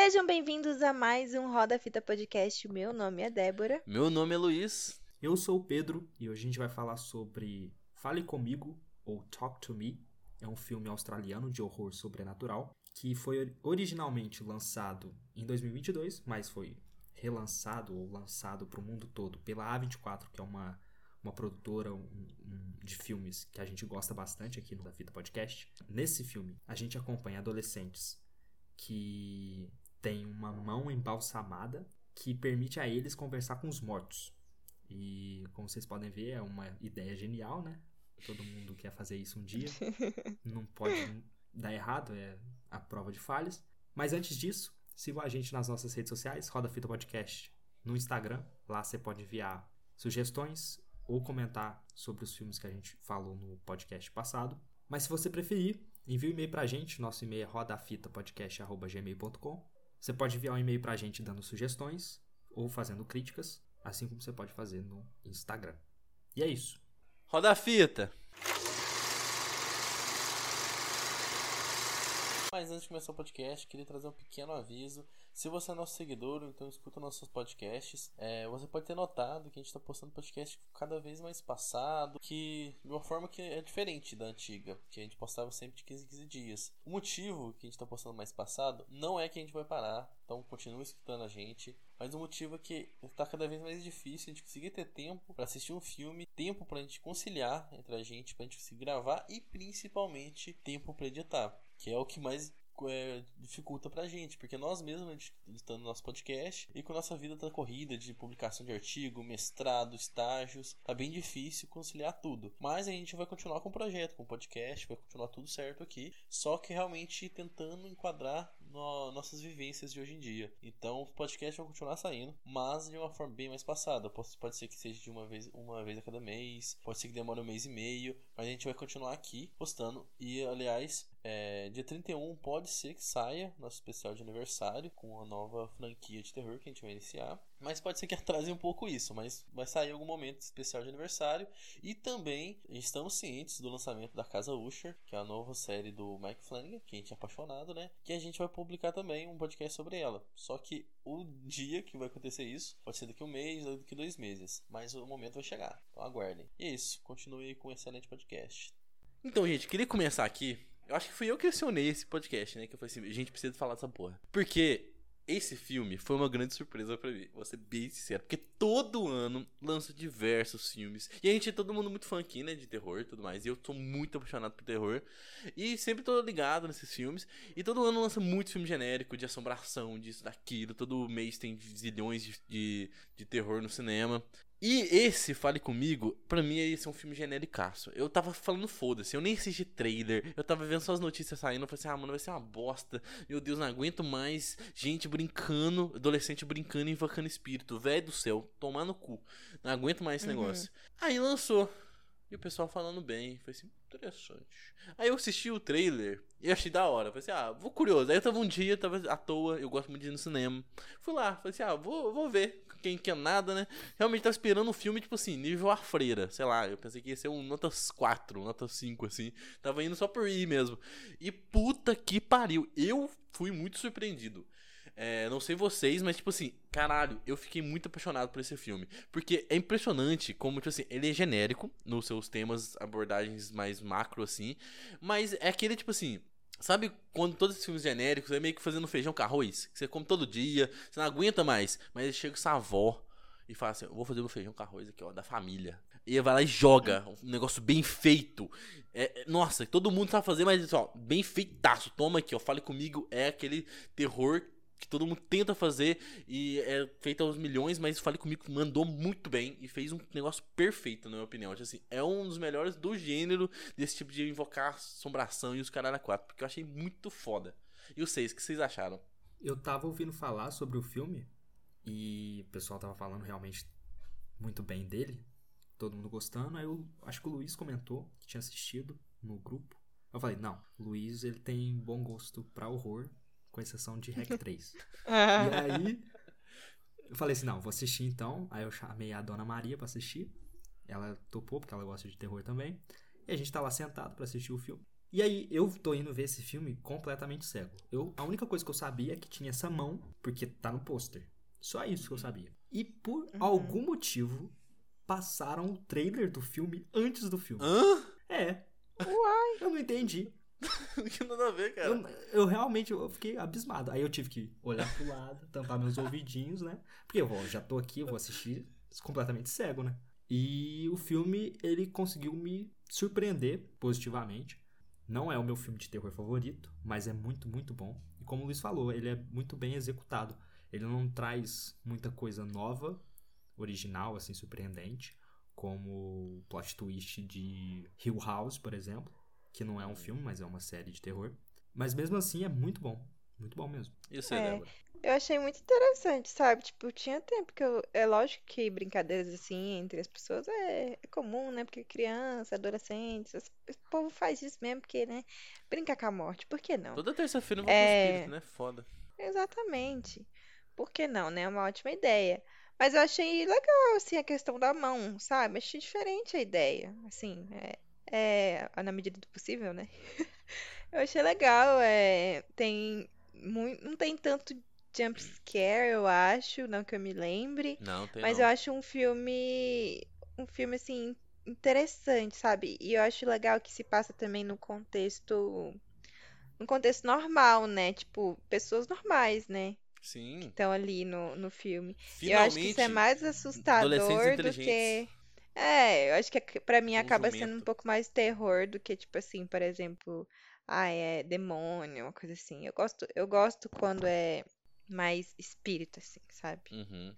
Sejam bem-vindos a mais um Roda Fita Podcast. Meu nome é Débora. Meu nome é Luiz. Eu sou o Pedro e hoje a gente vai falar sobre Fale Comigo ou Talk to Me. É um filme australiano de horror sobrenatural que foi originalmente lançado em 2022, mas foi relançado ou lançado para o mundo todo pela A24, que é uma, uma produtora um, um, de filmes que a gente gosta bastante aqui no Da Fita Podcast. Nesse filme, a gente acompanha adolescentes que têm uma mão embalsamada que permite a eles conversar com os mortos. E como vocês podem ver, é uma ideia genial, né? Todo mundo quer fazer isso um dia. Não pode dar errado, é a prova de falhas. Mas antes disso, sigam a gente nas nossas redes sociais, Roda Fita Podcast, no Instagram. Lá você pode enviar sugestões ou comentar sobre os filmes que a gente falou no podcast passado. Mas se você preferir, envie um e-mail pra gente. Nosso e-mail é rodafitapodcast.gmail.com. Você pode enviar um e-mail pra gente dando sugestões ou fazendo críticas, assim como você pode fazer no Instagram. E é isso. Roda a fita. Mas antes de começar o podcast, queria trazer um pequeno aviso. Se você é nosso seguidor, então escuta nossos podcasts, é, você pode ter notado que a gente está postando podcast cada vez mais passado, que de uma forma que é diferente da antiga, que a gente postava sempre de 15 em 15 dias. O motivo que a gente está postando mais passado não é que a gente vai parar, então continue escutando a gente. Mas o motivo é que está cada vez mais difícil a gente conseguir ter tempo para assistir um filme, tempo para a gente conciliar entre a gente, para a gente conseguir gravar e principalmente tempo para editar que é o que mais é, dificulta pra gente, porque nós mesmos, a gente editando nosso podcast e com nossa vida tá corrida de publicação de artigo, mestrado, estágios, tá bem difícil conciliar tudo. Mas a gente vai continuar com o projeto, com o podcast, vai continuar tudo certo aqui, só que realmente tentando enquadrar no, nossas vivências de hoje em dia. Então o podcast vai continuar saindo, mas de uma forma bem mais passada. Pode, pode ser que seja de uma vez, uma vez a cada mês, pode ser que demore um mês e meio, mas a gente vai continuar aqui postando. E aliás, é, dia 31 pode ser que saia nosso especial de aniversário com a nova franquia de terror que a gente vai iniciar. Mas pode ser que atrase um pouco isso, mas vai sair algum momento especial de aniversário. E também estamos cientes do lançamento da Casa Usher, que é a nova série do Mike Flanagan, que a gente é apaixonado, né? Que a gente vai publicar também um podcast sobre ela. Só que o dia que vai acontecer isso pode ser daqui um mês daqui dois meses. Mas o momento vai chegar. Então aguardem. E é isso. Continue com um excelente podcast. Então, gente, queria começar aqui. Eu acho que fui eu que acionei esse podcast, né? Que eu falei assim, gente precisa falar dessa porra. Porque esse filme foi uma grande surpresa para mim, vou ser bem sincero, porque todo ano lança diversos filmes. E a gente é todo mundo muito fã aqui, né, de terror e tudo mais. E eu tô muito apaixonado por terror. E sempre tô ligado nesses filmes. E todo ano lança muito filme genérico, de assombração, disso, daquilo. Todo mês tem zilhões de, de, de terror no cinema. E esse, Fale Comigo, pra mim esse é um filme genéricaço. Eu tava falando foda-se, eu nem assisti trailer, eu tava vendo só as notícias saindo, eu falei assim, ah, mano, vai ser uma bosta. Meu Deus, não aguento mais gente brincando, adolescente brincando e invocando espírito. Velho do céu, tomar no cu. Não aguento mais esse uhum. negócio. Aí lançou. E o pessoal falando bem. Foi assim, interessante. Aí eu assisti o trailer e achei da hora. Falei assim, ah, vou curioso. Aí eu tava um dia, tava à toa, eu gosto muito de ir no cinema. Fui lá, falei assim, ah, vou, vou ver. Quem quer nada, né? Realmente tava esperando um filme, tipo assim, nível a freira. Sei lá, eu pensei que ia ser um notas 4, notas 5, assim. Tava indo só por ir mesmo. E puta que pariu. Eu fui muito surpreendido. É, não sei vocês, mas tipo assim, caralho, eu fiquei muito apaixonado por esse filme. Porque é impressionante como, tipo assim, ele é genérico nos seus temas, abordagens mais macro, assim. Mas é aquele, tipo assim. Sabe quando todos esses filmes genéricos é meio que fazendo feijão com arroz? Que você come todo dia, você não aguenta mais. Mas chega essa avó e fala assim: Eu vou fazer meu feijão com arroz aqui, ó, da família. E vai lá e joga um negócio bem feito. É, nossa, todo mundo sabe fazer, mas ó, bem feitaço. Toma aqui, ó, fale comigo. É aquele terror que todo mundo tenta fazer e é feito aos milhões, mas Fale Comigo mandou muito bem e fez um negócio perfeito, na minha opinião. Tipo assim, é um dos melhores do gênero desse tipo de invocar assombração e os a quatro, porque eu achei muito foda. E vocês, o que vocês acharam? Eu tava ouvindo falar sobre o filme e o pessoal tava falando realmente muito bem dele, todo mundo gostando. Aí eu acho que o Luiz comentou que tinha assistido no grupo. Eu falei, não, o Luiz ele tem bom gosto para horror com exceção de Hack 3. e aí, eu falei assim, não, vou assistir então. Aí eu chamei a Dona Maria para assistir. Ela topou, porque ela gosta de terror também. E a gente tá lá sentado para assistir o filme. E aí, eu tô indo ver esse filme completamente cego. Eu, a única coisa que eu sabia é que tinha essa mão, porque tá no pôster. Só isso que eu sabia. E por Uhum. algum motivo, passaram o trailer do filme antes do filme. Hã? É. Uai. Eu não entendi. que nada a ver, cara. Eu, eu realmente eu fiquei abismado. Aí eu tive que olhar pro lado, tampar meus ouvidinhos, né? Porque eu já tô aqui, eu vou assistir completamente cego, né? E o filme, ele conseguiu me surpreender positivamente. Não é o meu filme de terror favorito, mas é muito, muito bom. E como o Luiz falou, ele é muito bem executado. Ele não traz muita coisa nova, original, assim, surpreendente, como o plot twist de Hill House, por exemplo, que não é um filme, mas é uma série de terror. Mas mesmo assim é muito bom. Muito bom mesmo. E você, É. Débora? Eu achei muito interessante, sabe? Tipo, tinha tempo que eu. É lógico que brincadeiras assim entre as pessoas é, é comum, né? Porque criança, adolescentes, as- o povo faz isso mesmo, porque, né? Brincar com a morte, por que não? Toda terça-feira eu vou com É. espírito, né? Foda. Exatamente. Por que não, né? É uma ótima ideia. Mas eu achei legal, assim, a questão da mão, sabe? Achei diferente a ideia. Assim, é, é na medida do possível, né? Eu achei legal. É, tem muito, não tem tanto jump scare, eu acho, não que eu me lembre. Não, tem Mas não. eu acho um filme, um filme assim interessante, sabe? E eu acho legal que se passa também no contexto, no contexto normal, né? Tipo, pessoas normais, né? Sim. Estão ali no, no filme. E eu acho que isso é Finalmente, mais assustador do que é, eu acho que pra mim acaba sendo um jumento. pouco mais terror do que tipo assim, por exemplo, ah, é demônio, uma coisa assim. Eu gosto, eu gosto quando é mais espírito assim, sabe? Uhum.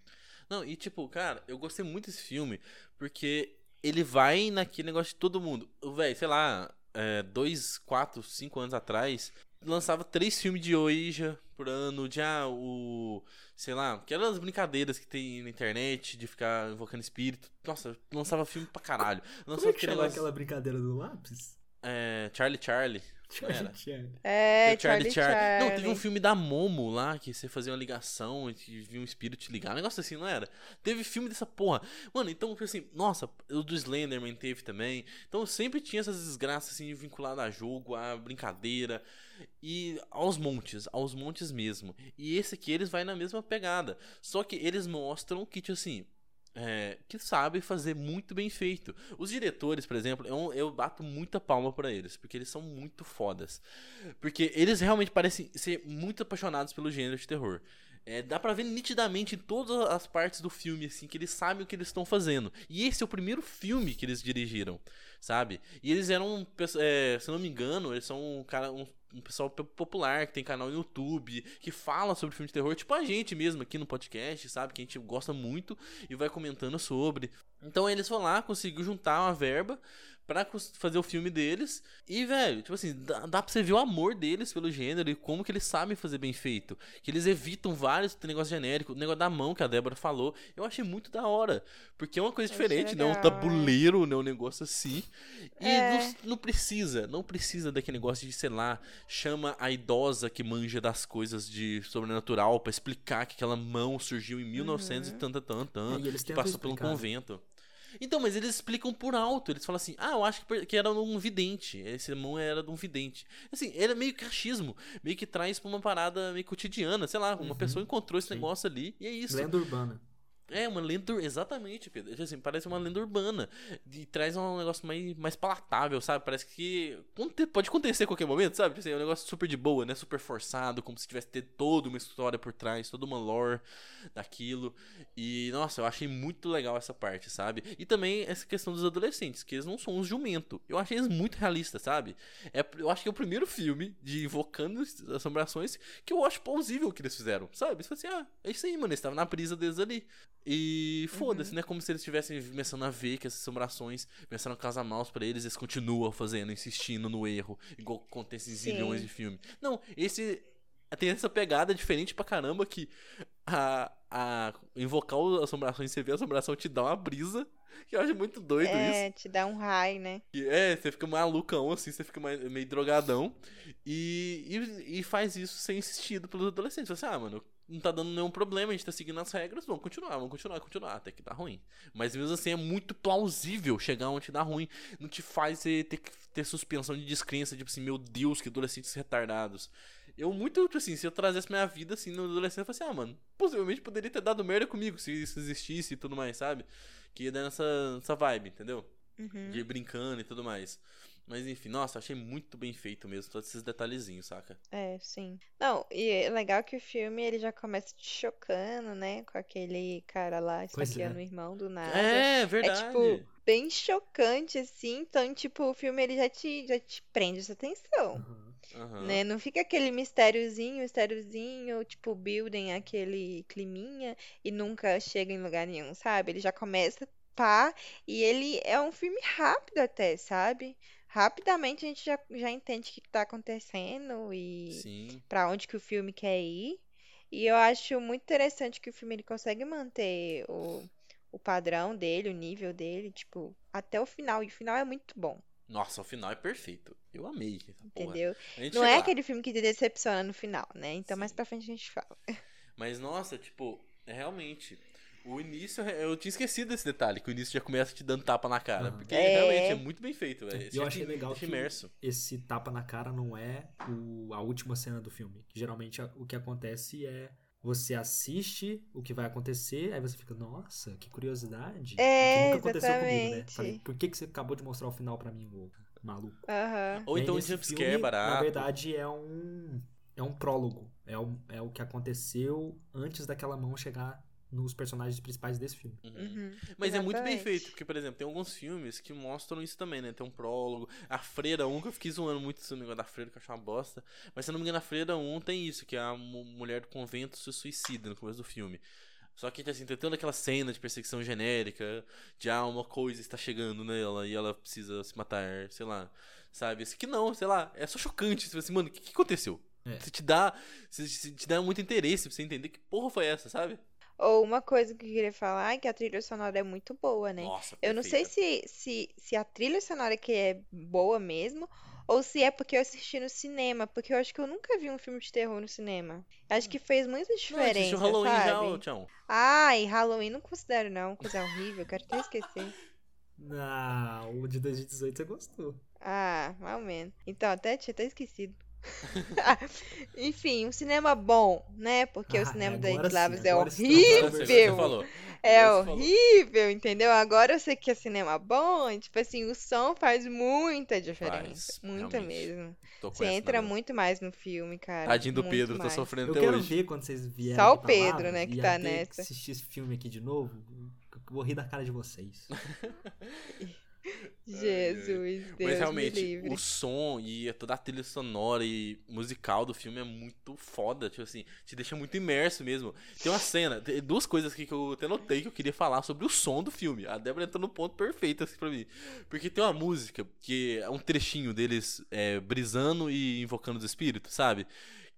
Não, e tipo, cara, eu gostei muito desse filme porque ele vai naquele negócio de todo mundo. Véi, sei lá, é, dois, quatro, cinco anos atrás, lançava três filmes de Ouija por ano, de ah, o. Sei lá, aquelas brincadeiras que tem na internet de ficar invocando espírito. Nossa, lançava filme pra caralho. Como Lançava é que aquele negócio. aquela brincadeira do lápis? É, Charlie Charlie. Charlie. É, Tem o Charlie Charlie Charlie. Não, teve um filme da Momo lá, que você fazia uma ligação e te- via um espírito te ligar. Um negócio assim, não era? Teve filme dessa porra. Mano, então, tipo assim, nossa, o do Slenderman teve também. Então sempre tinha essas desgraças assim vinculadas a jogo, a brincadeira. E aos montes, aos montes mesmo. E esse aqui eles vai na mesma pegada. Só que eles mostram que, tipo assim. É, que sabe fazer muito bem feito. Os diretores, por exemplo, eu, eu bato muita palma pra eles, porque eles são muito fodas. Porque eles realmente parecem ser muito apaixonados pelo gênero de terror. É, dá pra ver nitidamente em todas as partes do filme, assim, que eles sabem o que eles estão fazendo. E esse é o primeiro filme que eles dirigiram, sabe? E eles eram, é, se não me engano, eles são um cara, um, um pessoal po- popular que tem canal no YouTube, que fala sobre filme de terror, tipo a gente mesmo aqui no podcast, sabe? Que a gente gosta muito e vai comentando sobre. Então eles foram lá, conseguiu juntar uma verba pra fazer o filme deles. E, velho, tipo assim, dá, dá pra você ver o amor deles pelo gênero e como que eles sabem fazer bem feito. Que eles evitam vários negócios genéricos. O negócio da mão que a Débora falou, eu achei muito da hora. Porque é uma coisa diferente, não é um legal, tabuleiro, não é um negócio assim. E É. não, não precisa, não precisa daquele negócio de, sei lá, chama a idosa que manja das coisas de sobrenatural pra explicar que aquela mão surgiu em 1900 e Uhum. tanta, tanta, tanta, É, e eles que passou pelo explicar, né? convento. Então, mas eles explicam por alto. Eles falam assim: ah, eu acho que era um vidente. Esse mão era de um vidente. Assim, era meio que achismo. Meio que traz pra uma parada meio cotidiana. Sei lá, uma Uhum, pessoa encontrou esse sim. negócio ali e é isso. Lenda urbana. É, uma lenda. Exatamente, Pedro. Assim, parece uma lenda urbana. E traz um negócio mais, mais palatável, sabe? Parece que pode acontecer a qualquer momento, sabe? Assim, é um negócio super de boa, né? Super forçado, como se tivesse ter toda uma história por trás, toda uma lore daquilo. E, nossa, eu achei muito legal essa parte, sabe? E também essa questão dos adolescentes, que eles não são uns jumento. Eu achei eles muito realistas, sabe? É, eu acho que é o primeiro filme de invocando assombrações que eu acho plausível que eles fizeram, sabe? Você fala assim, ah, é isso aí, mano. Eles estavam na brisa deles ali. E foda-se, né? Como se eles estivessem começando a ver que essas assombrações começaram a causar maus pra eles, eles continuam fazendo, insistindo no erro, igual acontece em zilhões de filmes. Não, esse tem essa pegada diferente pra caramba que a, a invocar as assombrações, você vê a assombração, te dá uma brisa. Que eu acho muito doido isso. É, te dá um high, né? É, você fica malucão, assim, você fica meio drogadão. E, e, e faz isso sem insistido pelos adolescentes. Você assim, ah, mano, não tá dando nenhum problema, a gente tá seguindo as regras, vamos continuar, vamos continuar, continuar, até que dá ruim. Mas mesmo assim é muito plausível chegar onde dá ruim. Não te faz ter, ter, ter suspensão de descrença, tipo assim, meu Deus, que adolescentes retardados. Eu muito, tipo assim, se eu trazesse minha vida assim no adolescente, eu falei assim, ah, mano, possivelmente poderia ter dado merda comigo se isso existisse e tudo mais, sabe? Que ia dar nessa, nessa vibe, entendeu? Uhum. De ir brincando e tudo mais. Mas enfim, nossa, achei muito bem feito mesmo, todos esses detalhezinhos, saca? É, sim. Não, e é legal que o filme ele já começa te chocando, né? Com aquele cara lá Pois esfaqueando é. o irmão do nada. É, É verdade. tipo, bem chocante, assim. Então, tipo, o filme ele já te, já te prende essa atenção. Aham. Aham. Né? Não fica aquele mistériozinho, mistériozinho, tipo, building aquele climinha e nunca chega em lugar nenhum, sabe? Ele já começa, pá, e ele é um filme rápido até, sabe? Rapidamente a gente já, já entende o que que tá acontecendo e pra onde que o filme quer ir. E eu acho muito interessante que o filme ele consegue manter o, o padrão dele, o nível dele, tipo, até o final. E o final é muito bom, Nossa, o final é perfeito. Eu amei. entendeu? Não é lá. aquele filme que te decepciona no final, né? Então mais Sim. pra frente a gente fala. Mas nossa, tipo, é realmente. O início, eu tinha esquecido desse detalhe, que o início já começa te dando tapa na cara. Aham. Porque É. realmente é muito bem feito, velho. E eu achei legal que imerso. esse tapa na cara não é o- a última cena do filme. Geralmente o que acontece é você assiste o que vai acontecer, aí você fica, nossa, que curiosidade. É, que nunca aconteceu comigo, né? Falei, por que, que você acabou de mostrar o final pra mim, ô maluco? Aham. Ou então um jumpscare filme, barato. Na verdade, é um. É um prólogo. É o, é o que aconteceu antes daquela mão chegar nos personagens principais desse filme. Uhum. Uhum. Mas é muito bem Exatamente. feito, porque, por exemplo, tem alguns filmes que mostram isso também, né? Tem um prólogo. A Freira 1, que eu fiquei zoando muito esse negócio da Freira, que eu achei uma bosta. Mas se eu não me engano, a Freira 1 tem isso, que a mu- mulher do convento se suicida no começo do filme. Só que, assim, tem toda aquela cena de perseguição genérica, de ah, uma coisa está chegando nela e ela precisa se matar, sei lá. Sabe? Esse aqui não, sei lá, é só chocante. Você fala assim, mano, o que, que aconteceu? É. Você te dá. Você, você te dá muito interesse pra você entender que porra foi essa, sabe? Ou uma coisa que eu queria falar é que a trilha sonora é muito boa, né? Nossa, Eu não sei se, se, se a trilha sonora que é boa mesmo, ou se é porque eu assisti no cinema, porque eu acho que eu nunca vi um filme de terror no cinema. Acho que fez muita Não, diferença, assistiu Halloween já, sabe? ô, Tião. Ai, Halloween não considero não, coisa horrível, quero até esquecer. Não, o de 2018 você gostou. Ah, mal menos. Então, até tinha até esquecido. Enfim, um cinema bom, né? Porque o Ah, cinema da sim, é horrível. É você falou. horrível, entendeu? Agora eu sei que é cinema bom, e, tipo assim, o som faz muita diferença. Faz, muita realmente. mesmo. Você entra muito mais no filme, cara. Tadinho do Pedro, tá mais. sofrendo Eu até quero hoje. ver quando vocês vierem Só o Pedro, Lavras né, que tá nessa. assistir esse filme aqui de novo, eu vou rir da cara de vocês. Jesus, Deus Mas me realmente, o som e toda a trilha sonora e musical do filme é muito foda, tipo assim, te deixa muito imerso mesmo. Tem uma cena, tem duas coisas aqui que eu até notei que eu queria falar sobre o som do filme. A Débora entrou no ponto perfeito assim pra mim. Porque tem uma música que é um trechinho deles é, brisando e invocando os espíritos, sabe?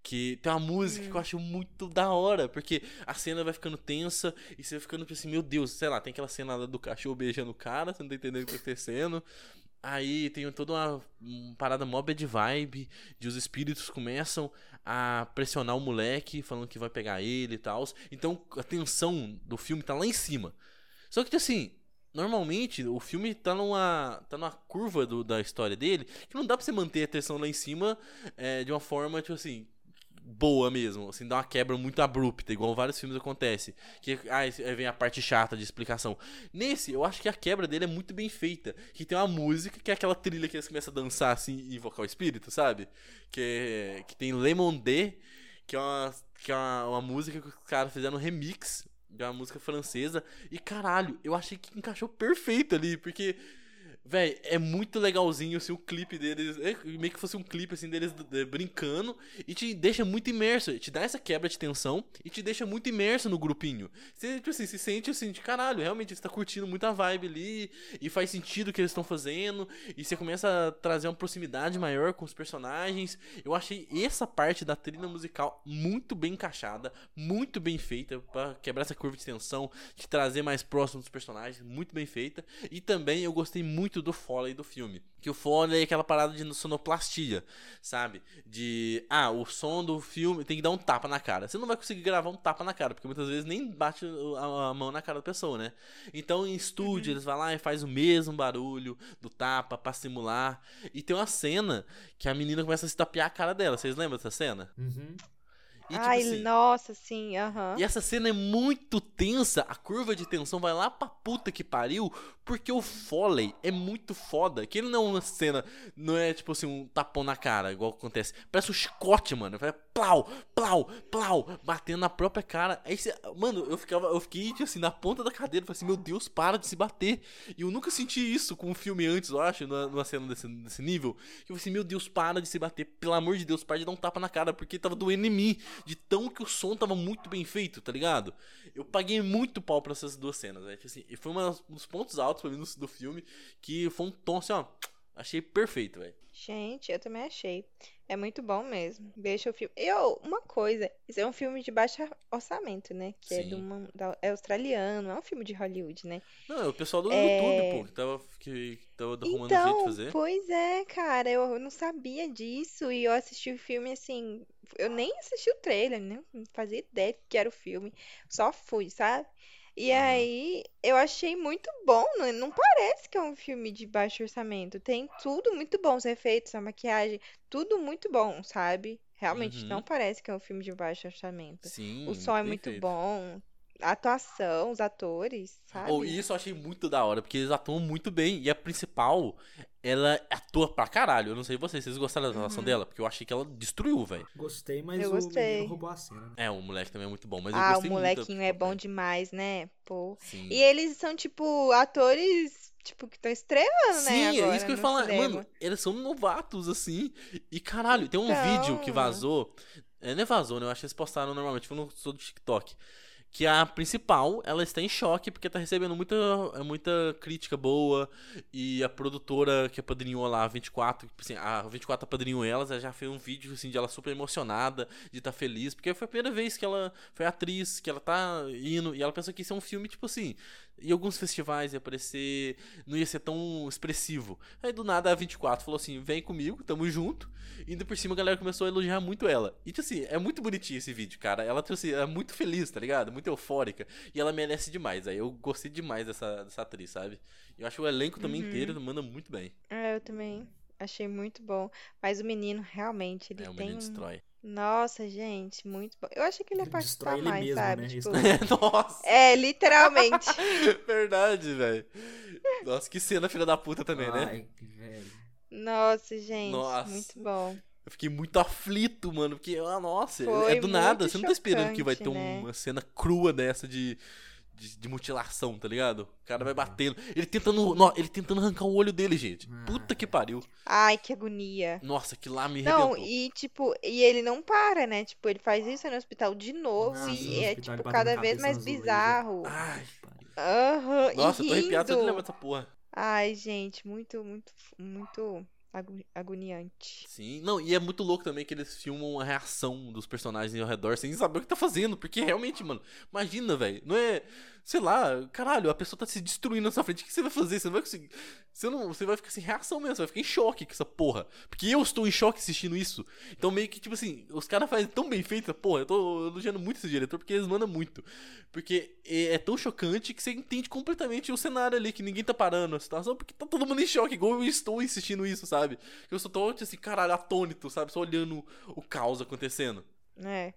Que tem uma música que eu acho muito da hora, porque a cena vai ficando tensa e você vai ficando assim, meu Deus, sei lá, tem aquela cena lá do cachorro beijando o cara, você não tá entendendo o que tá acontecendo. Aí tem toda uma, uma parada mó bad vibe, de os espíritos começam a pressionar o moleque, falando que vai pegar ele e tal. Então a tensão do filme tá lá em cima. Só que assim, normalmente o filme tá numa, tá numa curva do- da história dele que não dá pra você manter a tensão lá em cima é, de uma forma, tipo assim, boa mesmo, assim, dá uma quebra muito abrupta, igual vários filmes acontece. Que ah, aí vem a parte chata de explicação. Nesse, eu acho que a quebra dele é muito bem feita. Que tem uma música, que é aquela trilha que eles começam a dançar assim e invocar o espírito, sabe? Que, é, que tem Lemon D, que é uma, que é uma, uma música que os caras fizeram um remix de uma música francesa. E caralho, eu achei que encaixou perfeito ali, porque. Véi, é muito legalzinho assim, o clipe deles. É meio que fosse um clipe assim deles brincando. E te deixa muito imerso. Te dá essa quebra de tensão e te deixa muito imerso no grupinho. Você, tipo assim, se sente assim, de caralho, realmente você tá curtindo muito a vibe ali. E faz sentido o que eles estão fazendo. E você começa a trazer uma proximidade maior com os personagens. Eu achei essa parte da trilha musical muito bem encaixada, muito bem feita. Pra quebrar essa curva de tensão, te trazer mais próximo dos personagens. Muito bem feita. E também eu gostei muito muito do Foley do filme. Que o Foley é aquela parada de sonoplastia, sabe? De, ah, o som do filme tem que dar um tapa na cara. Você não vai conseguir gravar um tapa na cara, porque muitas vezes nem bate a, a mão na cara da pessoa, né? Então em estúdio uhum. eles vão lá e faz o mesmo barulho do tapa pra simular. E tem uma cena que a menina começa a se tapear a cara dela. Vocês lembram dessa cena? Uhum. E, tipo Ai, assim, nossa, sim, aham. E essa cena é muito tensa, a curva de tensão vai lá pra puta que pariu, porque o Foley é muito foda. Que ele não é uma cena, não é tipo assim, um tapão na cara, igual acontece. Parece um chicote, mano. Vai plau, plau, plau, batendo na própria cara. Aí você, mano, eu ficava, eu fiquei tipo assim, na ponta da cadeira, falei assim, meu Deus, para de se bater. E eu nunca senti isso com um filme antes, eu acho, numa, cena desse, desse nível. Que eu falei assim, meu Deus, para de se bater. Pelo amor de Deus, para de dar um tapa na cara, porque tava doendo em mim de tão que o som tava muito bem feito, tá ligado? Eu paguei muito pau pra essas duas cenas, né? Tipo assim, e foi um dos pontos altos pra mim do filme, que foi um tom assim, ó. Achei perfeito, velho. Gente, eu também achei. É muito bom mesmo. Deixa o filme. Eu, uma coisa, isso é um filme de baixo orçamento, né? Que Sim. é, do, da, é australiano, é um filme de Hollywood, né? Não, é o pessoal do é... YouTube, pô, que tava, que, que tava arrumando então, jeito de fazer. Pois é, cara, eu não sabia disso e eu assisti o filme assim. Eu nem assisti o trailer, nem fazia ideia que era o filme. Só fui, sabe? E aí, eu achei muito bom. Não, não parece que é um filme de baixo orçamento. Tem tudo muito bom, os efeitos, a maquiagem, tudo muito bom, sabe? Realmente Uhum. não parece que é um filme de baixo orçamento. Sim, O som é muito bom, a atuação, os atores, sabe? Oh, e isso eu achei muito da hora, porque eles atuam muito bem. E a principal, ela atua pra caralho. Eu não sei vocês, vocês gostaram da atuação Uhum. dela? Porque eu achei que ela destruiu, velho. Gostei, mas Eu o gostei. menino roubou a cena. né? É, o moleque também é muito bom, mas eu Ah, o gostei muito da molequinho é bom demais, né? Pô. Sim. E eles são, tipo, atores, tipo, que estão estreando, né? Sim, é isso que eu ia falar. cinema. Mano, eles são novatos, assim. E caralho, tem um Então. vídeo que vazou. É, não é vazou, né? Eu acho que eles postaram normalmente, foi no sou do TikTok. Que a principal, ela está em choque porque tá recebendo muita, muita crítica boa. E a produtora que apadrinhou lá, a 24, tipo assim, a 24 apadrinhou elas, ela já fez um vídeo assim, de ela super emocionada, de estar tá feliz. Porque foi a primeira vez que ela foi atriz, que ela tá indo. E ela pensou que isso é um filme, tipo assim, em alguns festivais ia aparecer, não ia ser tão expressivo. Aí do nada a 24 falou assim: vem comigo, tamo junto. E ainda por cima a galera começou a elogiar muito ela. E tipo assim, é muito bonitinho esse vídeo, cara. Ela tipo assim, é muito feliz, tá ligado? Muito eufórica. E ela merece demais. Aí eu gostei demais dessa, dessa atriz, sabe? Eu acho o elenco também Uhum. inteiro manda muito bem. É, eu também achei muito bom. Mas o menino, realmente, ele é, o tem menino destrói. Nossa, gente, muito bom. Eu achei que ele ia participar ele mais, mesmo, sabe? né? Tipo, Nossa! é, literalmente. Verdade, velho. Nossa, que cena filha da puta também, né? Ai, que velho. Nossa, gente, Nossa. muito bom. Eu fiquei muito aflito, mano, porque, ah, nossa, Foi é do nada. Você não tá esperando que vai ter né? uma cena crua dessa de, de, de mutilação, tá ligado? O cara Uhum. vai batendo. Ele tentando, nó, ele tentando arrancar o olho dele, gente. Puta que pariu. Ai, que agonia. Nossa, que lá me Não, arrebentou. e tipo, e ele não para, né? Tipo, ele faz isso no hospital de novo Nossa, e no é hospital, tipo cada vez mais bizarro. Ai, Aham, e nossa, eu tô arrepiado só de lembrar dessa porra. Ai, gente, muito, muito, muito agoniante. Sim, não, e é muito louco também que eles filmam a reação dos personagens ao redor sem saber o que tá fazendo, porque realmente, mano, imagina, velho, não é, sei lá, caralho, a pessoa tá se destruindo na sua frente, o que você vai fazer? Você não vai conseguir, você, não, você vai ficar sem reação mesmo, você vai ficar em choque com essa porra, porque eu estou em choque assistindo isso, então meio que, tipo assim, os caras fazem tão bem feito essa porra, eu tô elogiando muito esse diretor, porque eles mandam muito, porque é, é tão chocante que você entende completamente o cenário ali, que ninguém tá parando a situação, porque tá todo mundo em choque, igual eu estou assistindo isso, sabe? Eu sou tão, assim, caralho, atônito, sabe? Só olhando o caos acontecendo. É.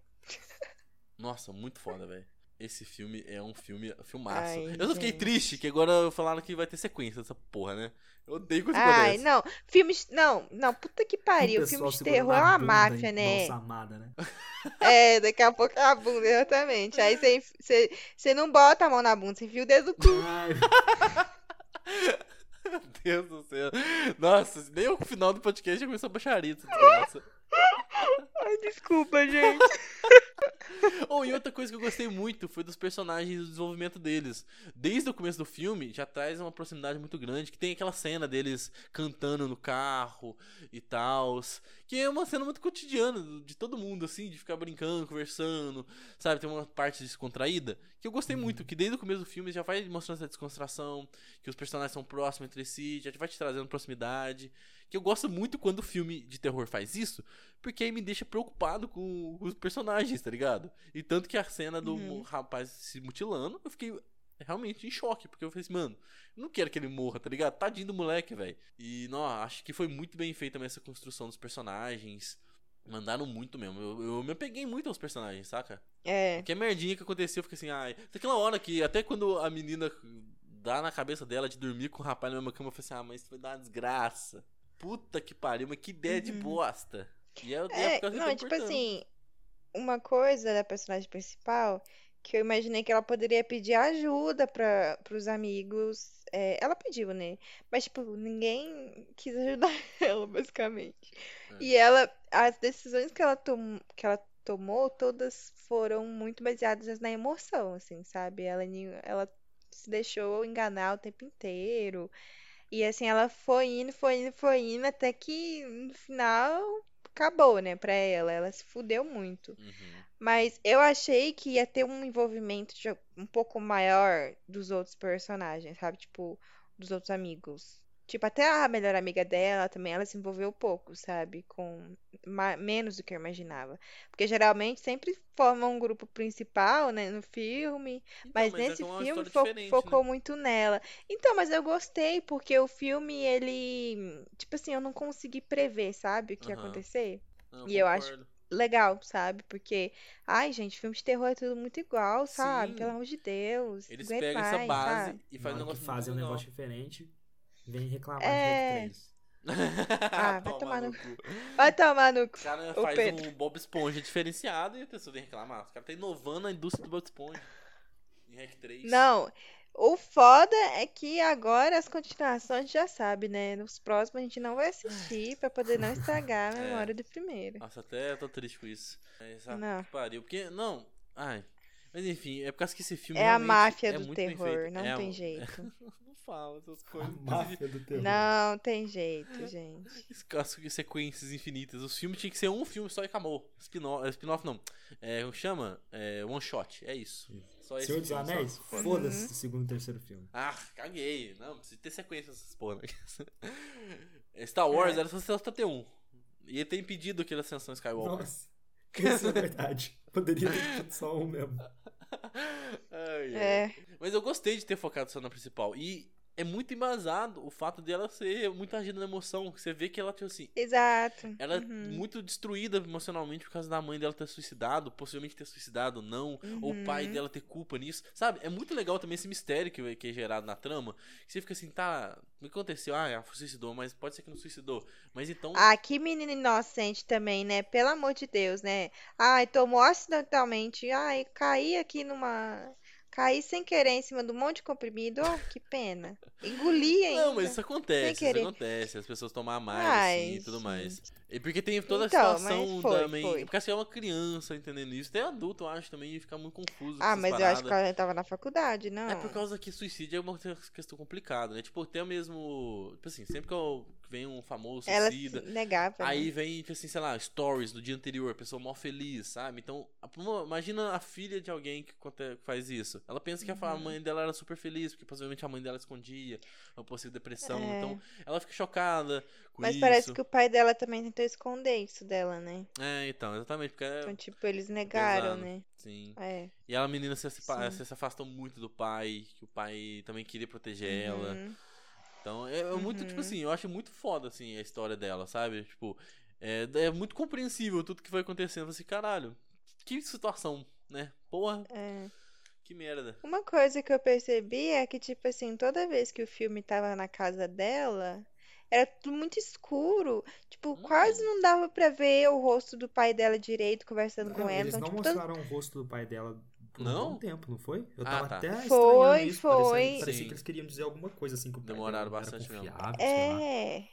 Nossa, muito foda, velho. Esse filme é um filme, filmaço. Ai, eu só fiquei gente. triste que agora falaram que vai ter sequência dessa porra, né? Eu odeio quando Ai, não. Filmes. Não, não, puta que pariu. O Filme pessoal de terror é a uma máfia, né? Nossa amada, né? É, daqui a pouco é a bunda, exatamente. Aí você, não bota a mão na bunda, você enfia o dedo no cu. Ai, Meu Deus do céu. Nossa, nem o final do podcast já começou a baixaria. desgraça. Ai, desculpa, gente. oh, e outra coisa que eu gostei muito foi dos personagens e do desenvolvimento deles. Desde o começo do filme, já traz uma proximidade muito grande, que tem aquela cena deles cantando no carro e tal. Que é uma cena muito cotidiana de todo mundo, assim, de ficar brincando, conversando, sabe? Tem uma parte descontraída que eu gostei muito, que desde o começo do filme já vai mostrando essa descontração, que os personagens são próximos entre si, já vai te trazendo proximidade. Que eu gosto muito quando o filme de terror faz isso, porque aí me deixa preocupado com os personagens, tá ligado? E tanto que a cena do Uhum. rapaz se mutilando, eu fiquei realmente em choque, porque eu falei assim, mano, não quero que ele morra, tá ligado? Tadinho do moleque, velho. E, não, acho que foi muito bem feita essa construção dos personagens. Mandaram muito mesmo. Eu, eu me apeguei muito aos personagens, saca? É. Que merdinha que aconteceu, eu fiquei assim, ai. Daquela hora que até quando a menina dá na cabeça dela de dormir com o rapaz na mesma cama, eu falei assim, ah, mas isso vai dar uma desgraça. Puta que pariu, mas que ideia de Uhum. bosta. E é, e é É, que não, eu é tipo assim, uma coisa da personagem principal que eu imaginei que ela poderia pedir ajuda para os amigos. é, ela pediu, né? Mas, tipo, ninguém quis ajudar ela, basicamente. É. E ela, as decisões que ela, tom, que ela tomou, todas foram muito baseadas na emoção, assim, sabe? Ela, ela se deixou enganar o tempo inteiro. E assim, ela foi indo, foi indo, foi indo, até que no final acabou, né, pra ela. Ela se fudeu muito. Uhum. Mas eu achei que ia ter um envolvimento de- um pouco maior dos outros personagens, sabe? Tipo, dos outros amigos. Tipo, até a melhor amiga dela também, ela se envolveu pouco, sabe? Com ma- menos do que eu imaginava. Porque geralmente sempre formam um grupo principal, né, no filme. Então, Mas é nesse uma filme fo- focou né? muito nela. Então, mas eu gostei, porque o filme, ele. Tipo assim, eu não consegui prever, sabe? O que ia Aham. acontecer. Não, E eu acho legal, sabe? Porque, ai, gente, filme de terror é tudo muito igual, sabe? Sim. Pelo amor de Deus. Eles pegam essa mais, base sabe? e fazem um negócio fazem um negócio diferente, vem reclamar É. de Hack 3. Ah, vai Toma tomar no cu. Vai tomar no cu. O cara Ô, faz Pedro. um Bob Esponja diferenciado e a pessoa vem reclamar. Os caras tá inovando a indústria do Bob Esponja. Em Hack 3. Não, o foda é que agora as continuações a gente já sabe, né? Nos próximos a gente não vai assistir pra poder não estragar a É. memória do primeiro. Nossa, até tô triste com isso. É, Não. que pariu. Porque, não. Ai. Mas enfim, é por causa que esse filme É a máfia é do terror, não É tem um- jeito. não fala essas A coisas. máfia do terror. Não tem jeito, gente. Sequências infinitas. Os filmes tinha que ser um filme só e acabou. Spin-off, spin-off não. É, como chama? É, one shot. É isso. Só esse Senhor dos. Anéis? Foda. Foda-se o segundo e terceiro filme. Ah, caguei. Não, precisa ter sequência essas porra. Star Wars É. era só 71. E ele tem impedido aquela ascensão Skywalker. Nossa, isso é verdade. Poderia ter só um mesmo. Ai. É. Mas eu gostei de ter focado só na principal. E é muito embasado o fato dela ser muito agida na emoção. Você vê que ela, tipo assim, Exato. ela é Uhum. muito destruída emocionalmente por causa da mãe dela ter suicidado, possivelmente ter suicidado ou não, ou o pai Uhum. dela ter culpa nisso. Sabe? É muito legal também esse mistério que, que é gerado na trama. Que você fica assim, tá, o que aconteceu? Ah, ela suicidou, mas pode ser que não suicidou. Mas então. Ah, que menina inocente também, né? Pelo amor de Deus, né? Ai, tomou acidentalmente. Ai, caí aqui numa. Caí sem querer em cima um monte de comprimido. Oh, que pena. Engoli ainda. Não, mas isso acontece, isso acontece. As pessoas tomam mais, Ai, assim, e tudo mais. E porque tem toda a Então, situação mas foi, também. foi. Porque assim, é uma criança entendendo isso. Até adulto, eu acho, também, ia ficar muito confuso. Ah, mas eu acho que paradas. ela tava na faculdade, não. É por causa que suicídio é uma questão complicada, né? Tipo, até mesmo. Tipo assim, sempre que eu- vem um famoso Ela suicida. negava. né? Aí vem, tipo assim, sei lá, stories do dia anterior, a pessoa mó feliz, sabe? Então, imagina a filha de alguém que faz isso. Ela pensa que a fa- a Uhum. mãe dela era super feliz, porque possivelmente a mãe dela escondia uma possível depressão. É. Então, ela fica chocada com Mas isso. parece que o pai dela também tentou esconder isso dela, né? É, então, exatamente, porque Então, tipo, eles negaram, pesado. né? Sim. É. E ela, menina, se, se, afastou muito do pai, que o pai também queria proteger ela. Então, é, é muito, tipo Uhum. assim, eu acho muito foda, assim, a história dela, sabe? Tipo, é, é muito compreensível tudo que foi acontecendo. Assim, caralho, que situação, né? Porra, É. que merda. Uma coisa que eu percebi é que, tipo assim, toda vez que o filme tava na casa dela, era tudo muito escuro. Tipo, Hum. quase não dava pra ver o rosto do pai dela direito conversando com Não, ela. eles Então, não tipo, todo- mostraram o rosto do pai dela por Não? um bom tempo, não foi? Eu Ah, tava tá. até Foi, isso. foi. Parecia, parecia Sim. que eles queriam dizer alguma coisa assim que o Demoraram bastante mesmo. É.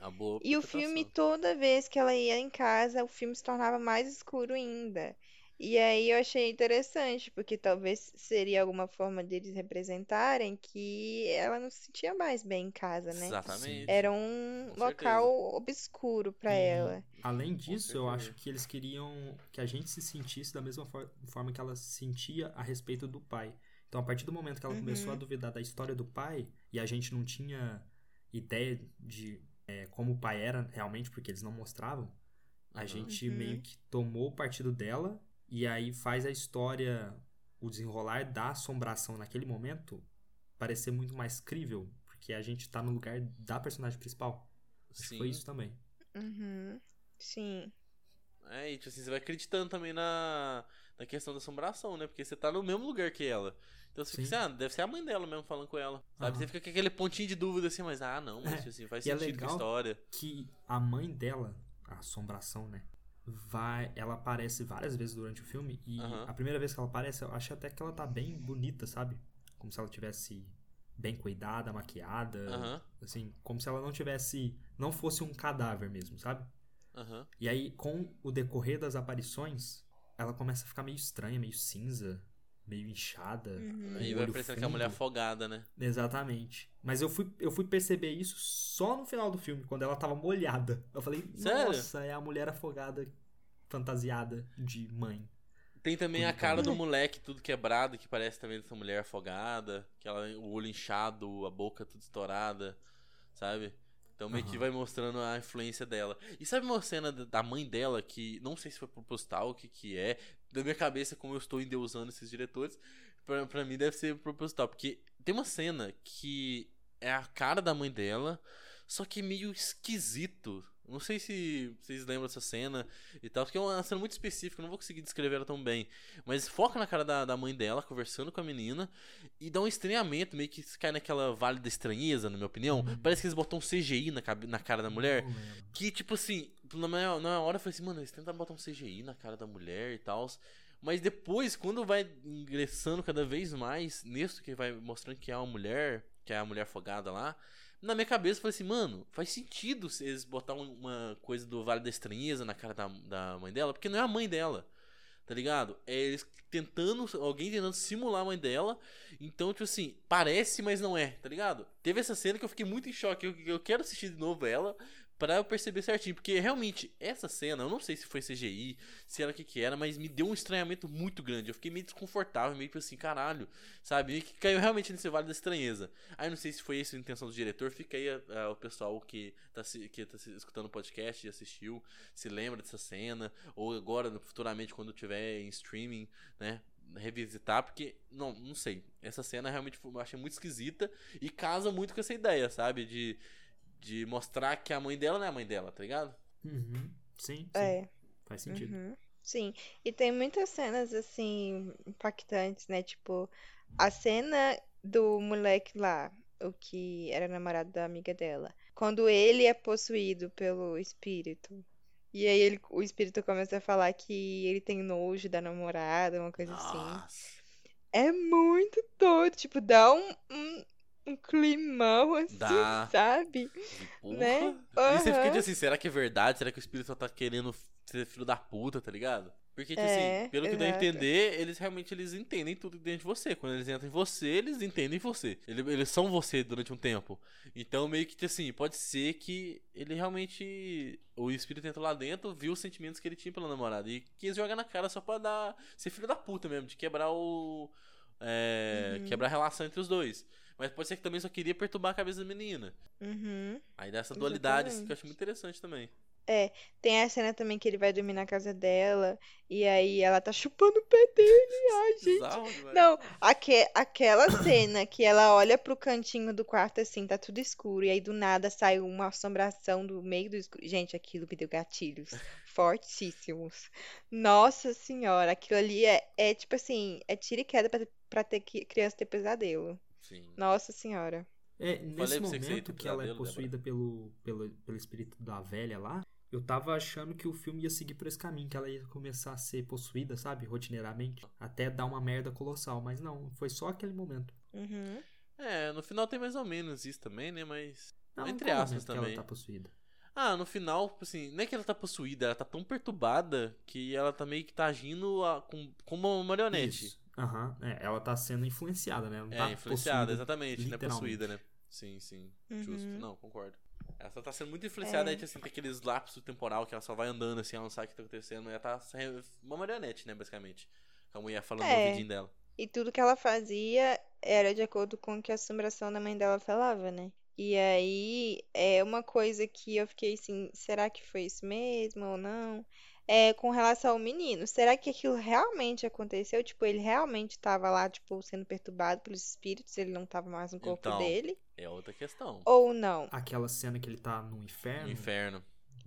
A boa E o filme, toda vez que ela ia em casa, o filme se tornava mais escuro ainda. E aí eu achei interessante, porque talvez seria alguma forma deles representarem que ela não se sentia mais bem em casa, né? Exatamente. Era um Com local certeza. obscuro pra E, ela. além disso, eu acho que eles queriam que a gente se sentisse da mesma for- forma que ela se sentia a respeito do pai. Então, a partir do momento que ela começou a Uhum. duvidar da história do pai, e a gente não tinha ideia de é, como o pai era realmente, porque eles não mostravam, a gente Uhum. meio que tomou o partido dela, e aí faz a história, o desenrolar da assombração naquele momento, parecer muito mais crível, porque a gente tá no lugar da personagem principal. Acho que Sim. foi isso também. Uhum. Sim. É, e tipo assim, você vai acreditando também na, na questão da assombração, né? Porque você tá no mesmo lugar que ela. Então você fica Sim. assim, ah, deve ser a mãe dela mesmo falando com ela. Sabe? Aham. Você fica com aquele pontinho de dúvida assim, mas ah, não, mas É, tipo assim, faz e é sentido com a legal história. que a mãe dela, a assombração, né? Vai, ela aparece várias vezes durante o filme e Aham. a primeira vez que ela aparece, eu acho até que ela tá bem bonita, sabe? Como se ela tivesse bem cuidada, maquiada, Aham, assim, como se ela não tivesse, não fosse um cadáver mesmo, sabe? aham. E aí com o decorrer das aparições, ela começa a ficar meio estranha, meio cinza, meio inchada, Uhum. Aí vai parecendo que é a mulher fundo. afogada, né? Exatamente. Mas eu fui, eu fui perceber isso só no final do filme, quando ela tava molhada. Eu falei, Sério? nossa, é a mulher afogada fantasiada de mãe. Tem também a cara do moleque tudo quebrado, que parece também dessa mulher afogada, que ela, o olho inchado, a boca tudo estourada, sabe? Então meio que Aham. vai mostrando a influência dela. E sabe uma cena da- da mãe dela que não sei se foi proposital, o que que é. Da minha cabeça, como eu estou endeusando esses diretores, pra, pra mim deve ser proposital. Porque tem uma cena que é a cara da mãe dela, só que meio esquisito. Não sei se vocês lembram dessa cena e tal, porque é uma cena muito específica, não vou conseguir descrever ela tão bem. Mas foca na cara da, da mãe dela, conversando com a menina, e dá um estranhamento, meio que cai naquela vale da estranheza, na minha opinião. Uhum. Parece que eles botam um CGI na, na cara da mulher. Que, tipo assim, na minha, na minha hora eu falei assim, mano, eles tentam botar um CGI na cara da mulher e tal. Mas depois, quando vai ingressando cada vez mais nisso, que vai mostrando que é uma mulher, que é a mulher afogada lá, na minha cabeça eu falei assim, mano, faz sentido se eles botar um- uma coisa do Vale da Estranheza na cara da, da mãe dela, porque não é a mãe dela. Tá ligado? É eles tentando, alguém tentando simular a mãe dela. Então, tipo assim, parece, mas não é, tá ligado? Teve essa cena que eu fiquei muito em choque. Eu, eu quero assistir de novo ela pra eu perceber certinho. Porque realmente, essa cena, eu não sei se foi CGI, se era o que que era, mas me deu um estranhamento muito grande. Eu fiquei meio desconfortável, meio tipo assim, caralho, sabe? Meio que caiu realmente nesse vale da estranheza. Aí não sei se foi essa a intenção do diretor. Fica aí ah, o pessoal que tá, que tá escutando o podcast e assistiu, se lembra dessa cena, ou agora, futuramente, quando tiver em streaming, né? Revisitar, porque, não, não sei. Essa cena realmente eu achei muito esquisita e casa muito com essa ideia, sabe? De, de mostrar que a mãe dela não é a mãe dela, tá ligado? Uhum. Sim, sim. É. Faz sentido. Uhum. Sim, e tem muitas cenas assim impactantes, né? Tipo, a cena do moleque lá, o que era namorado da amiga dela, quando ele é possuído pelo espírito. E aí ele, o espírito começa a falar que ele tem nojo da namorada, uma coisa assim. Nossa. É muito doido, tipo, dá um, um, um climão assim, Dá. sabe? Porra. Né? E você fica tipo assim, será que é verdade? Será que o espírito só tá querendo ser filho da puta, tá ligado? Porque, tipo É, assim, pelo que dá a entender, eles realmente eles entendem tudo dentro de você. Quando eles entram em você, eles entendem você. Eles, eles são você durante um tempo. Então, meio que, assim, pode ser que ele realmente. O espírito entrou lá dentro, viu os sentimentos que ele tinha pela namorada. E quis jogar na cara só pra dar. ser filho da puta mesmo, de quebrar o. É, Uhum. Quebrar a relação entre os dois. Mas pode ser que também só queria perturbar a cabeça da menina. Uhum. Aí dá essa dualidade, assim, que eu acho muito interessante também. Tem a cena também que ele vai dormir na casa dela e aí ela tá chupando o pé dele. Ai, gente. Bizarro demais. Não, aque, aquela cena que ela olha pro cantinho do quarto assim, tá tudo escuro, e aí do nada sai uma assombração do meio do escuro. Gente, aquilo me deu gatilhos fortíssimos. Nossa senhora, aquilo ali é, é tipo assim, é tiro e queda pra, pra ter que, criança ter pesadelo. Sim. Nossa senhora. É, nesse você que momento que ela é pesadelo, possuída pelo, pelo, pelo espírito da velha lá, eu tava achando que o filme ia seguir por esse caminho, que ela ia começar a ser possuída, sabe, rotineiramente, até dar uma merda colossal, mas não, foi só aquele momento. Uhum. É, no final tem mais ou menos isso também, né? Mas. Não, Entre aspas momento que também. ela tá possuída. Ah, no final, tipo assim, não é que ela tá possuída, ela tá tão perturbada que ela tá meio que tá agindo a, com, como uma marionete. Isso. Aham. É, ela tá sendo influenciada, né? Não É, tá influenciada, possuída. exatamente, não é literalmente. possuída, né? Sim, sim, justo. Uhum. Não, concordo. Ela só tá sendo muito influenciada, É. aí, assim, tem aqueles lapsos temporal que ela só vai andando assim, ela não sabe o que tá acontecendo. Ela tá uma marionete, né, basicamente. A mulher falando no É. ouvidinho dela. E tudo que ela fazia era de acordo com o que a assombração da mãe dela falava, né? E aí é uma coisa que eu fiquei assim, será que foi isso mesmo ou não? É, com relação ao menino, será que aquilo realmente aconteceu? Tipo, ele realmente estava lá, tipo, sendo perturbado pelos espíritos, ele não estava mais no corpo Então. dele? É outra questão. Ou não? Aquela cena que ele tá no inferno. No inferno.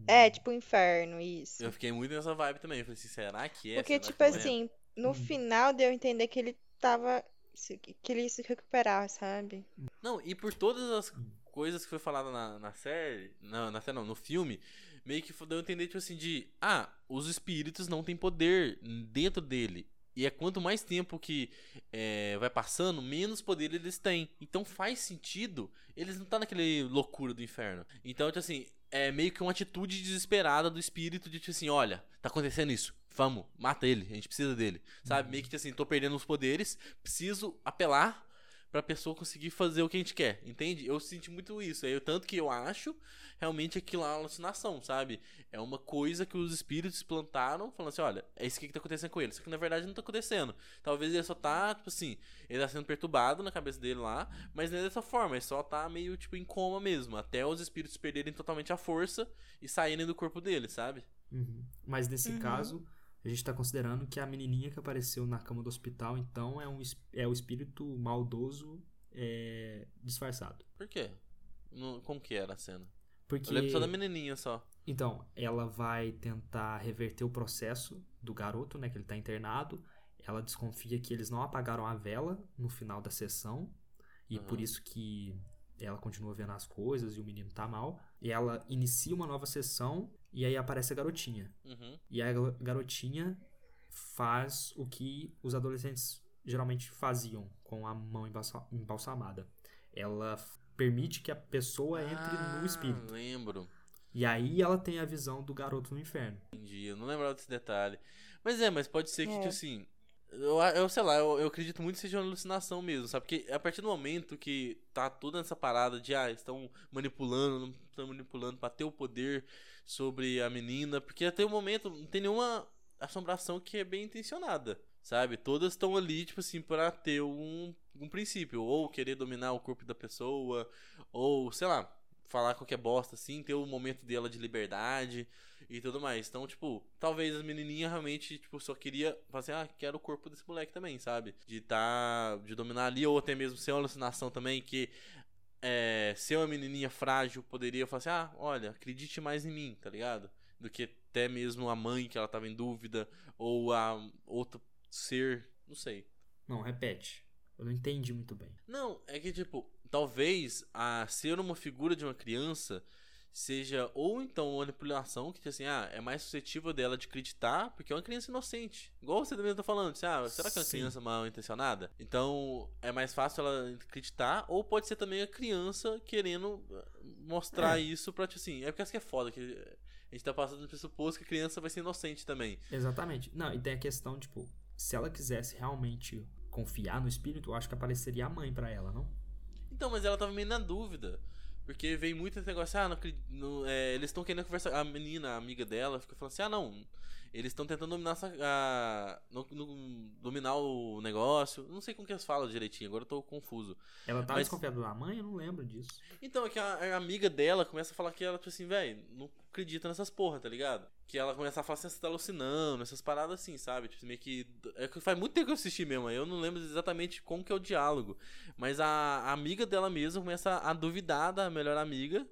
É, tipo, o inferno, isso. Eu fiquei muito nessa vibe também. Eu falei assim, será que é? Porque, Será tipo não é? assim, no Hum. final deu a entender que ele tava. que ele ia se recuperar, sabe? Não, e por todas as coisas que foi falada na, na série, não, na série não, no filme, meio que deu a entender, tipo assim, de, ah, os espíritos não têm poder dentro dele. E é quanto mais tempo que é, vai passando, menos poder eles têm. Então faz sentido, eles não tá naquele loucura do inferno. Então, tipo assim, é meio que uma atitude desesperada do espírito de, tipo assim, olha, tá acontecendo isso. Vamos, mata ele, a gente precisa dele. Sabe? Meio que tipo assim, tô perdendo os poderes, preciso apelar pra pessoa conseguir fazer o que a gente quer, entende? Eu senti muito isso. Eu, tanto que eu acho realmente aquilo é uma alucinação, sabe? É uma coisa que os espíritos plantaram, falando assim: olha, é isso que tá acontecendo com ele. Só que na verdade não tá acontecendo. Talvez ele só tá, tipo assim, ele tá sendo perturbado na cabeça dele lá, mas não é dessa forma, ele só tá meio, tipo, em coma mesmo. Até os espíritos perderem totalmente a força e saírem do corpo dele, sabe? Uhum. Mas nesse Uhum. caso, a gente tá considerando que a menininha que apareceu na cama do hospital, então, é, um, é o espírito maldoso é, disfarçado. Por quê? Não- como que era a cena? Porque, Eu lembro só da menininha só. então, ela vai tentar reverter o processo do garoto, né, que ele tá internado. Ela desconfia que eles não apagaram a vela no final da sessão. E Uhum. por isso que ela continua vendo as coisas e o menino tá mal. E ela inicia uma nova sessão e aí aparece a garotinha. Uhum. E a ga- garotinha faz o que os adolescentes geralmente faziam com a mão embalsa- embalsamada. Ela permite que a pessoa entre no Ah, espírito. Lembro. E aí ela tem a visão do garoto no inferno. Entendi. Eu não lembrava desse detalhe. Mas é, mas pode ser que, É. tipo assim. Eu, eu sei lá, eu, eu acredito muito que seja uma alucinação mesmo, sabe? Porque a partir do momento que tá toda essa parada de, ah, estão manipulando, não estão manipulando pra ter o poder sobre a menina, porque até o momento não tem nenhuma assombração que é bem intencionada, sabe? Todas estão ali, tipo assim, pra ter um, um princípio, ou querer dominar o corpo da pessoa, ou, sei lá, falar qualquer bosta assim, ter o momento dela de liberdade e tudo mais. Então, tipo, talvez a menininha realmente, tipo, só queria falar assim, ah, quero o corpo desse moleque também, sabe? De tá, de dominar ali, ou até mesmo ser uma alucinação também, que é, ser uma menininha frágil poderia falar assim, ah, olha, acredite mais em mim, tá ligado? Do que até mesmo a mãe que ela tava em dúvida, ou a outro ser, não sei. Não, repete. Eu não entendi muito bem. Não, é que tipo, talvez a ser uma figura de uma criança seja ou então uma manipulação que tipo assim, ah, é mais suscetível dela de acreditar, porque é uma criança inocente. Igual você também tá falando, assim, ah, será que é uma Sim. criança mal intencionada? Então, é mais fácil ela acreditar, ou pode ser também a criança querendo eh, mostrar É. isso pra, tipo assim, é porque isso que é foda, que a gente tá passando do pressuposto que a criança vai ser inocente também. Exatamente. Não, e tem a questão, tipo, se ela quisesse realmente confiar no espírito, eu acho que apareceria a mãe pra ela, não? Então, mas ela tava meio na dúvida. Porque veio muito esse negócio, ah, não, não, é, eles estão querendo conversar. A menina, a amiga dela, fica falando assim, ah, não. Eles estão tentando dominar essa, a, no- no- dominar o negócio. Não sei como que eles falam direitinho, agora eu tô confuso. Ela tá Mas- desconfiada da mãe? Eu não lembro disso. Então, é que a, a amiga dela começa a falar que ela, tipo assim, velho, não acredita nessas porra, tá ligado? Que ela começa a falar assim, você tá alucinando, essas paradas assim, sabe? Tipo, meio que. É que faz muito tempo que eu assisti mesmo, aí eu não lembro exatamente como que é o diálogo. Mas a, a amiga dela mesma começa a duvidar da melhor amiga,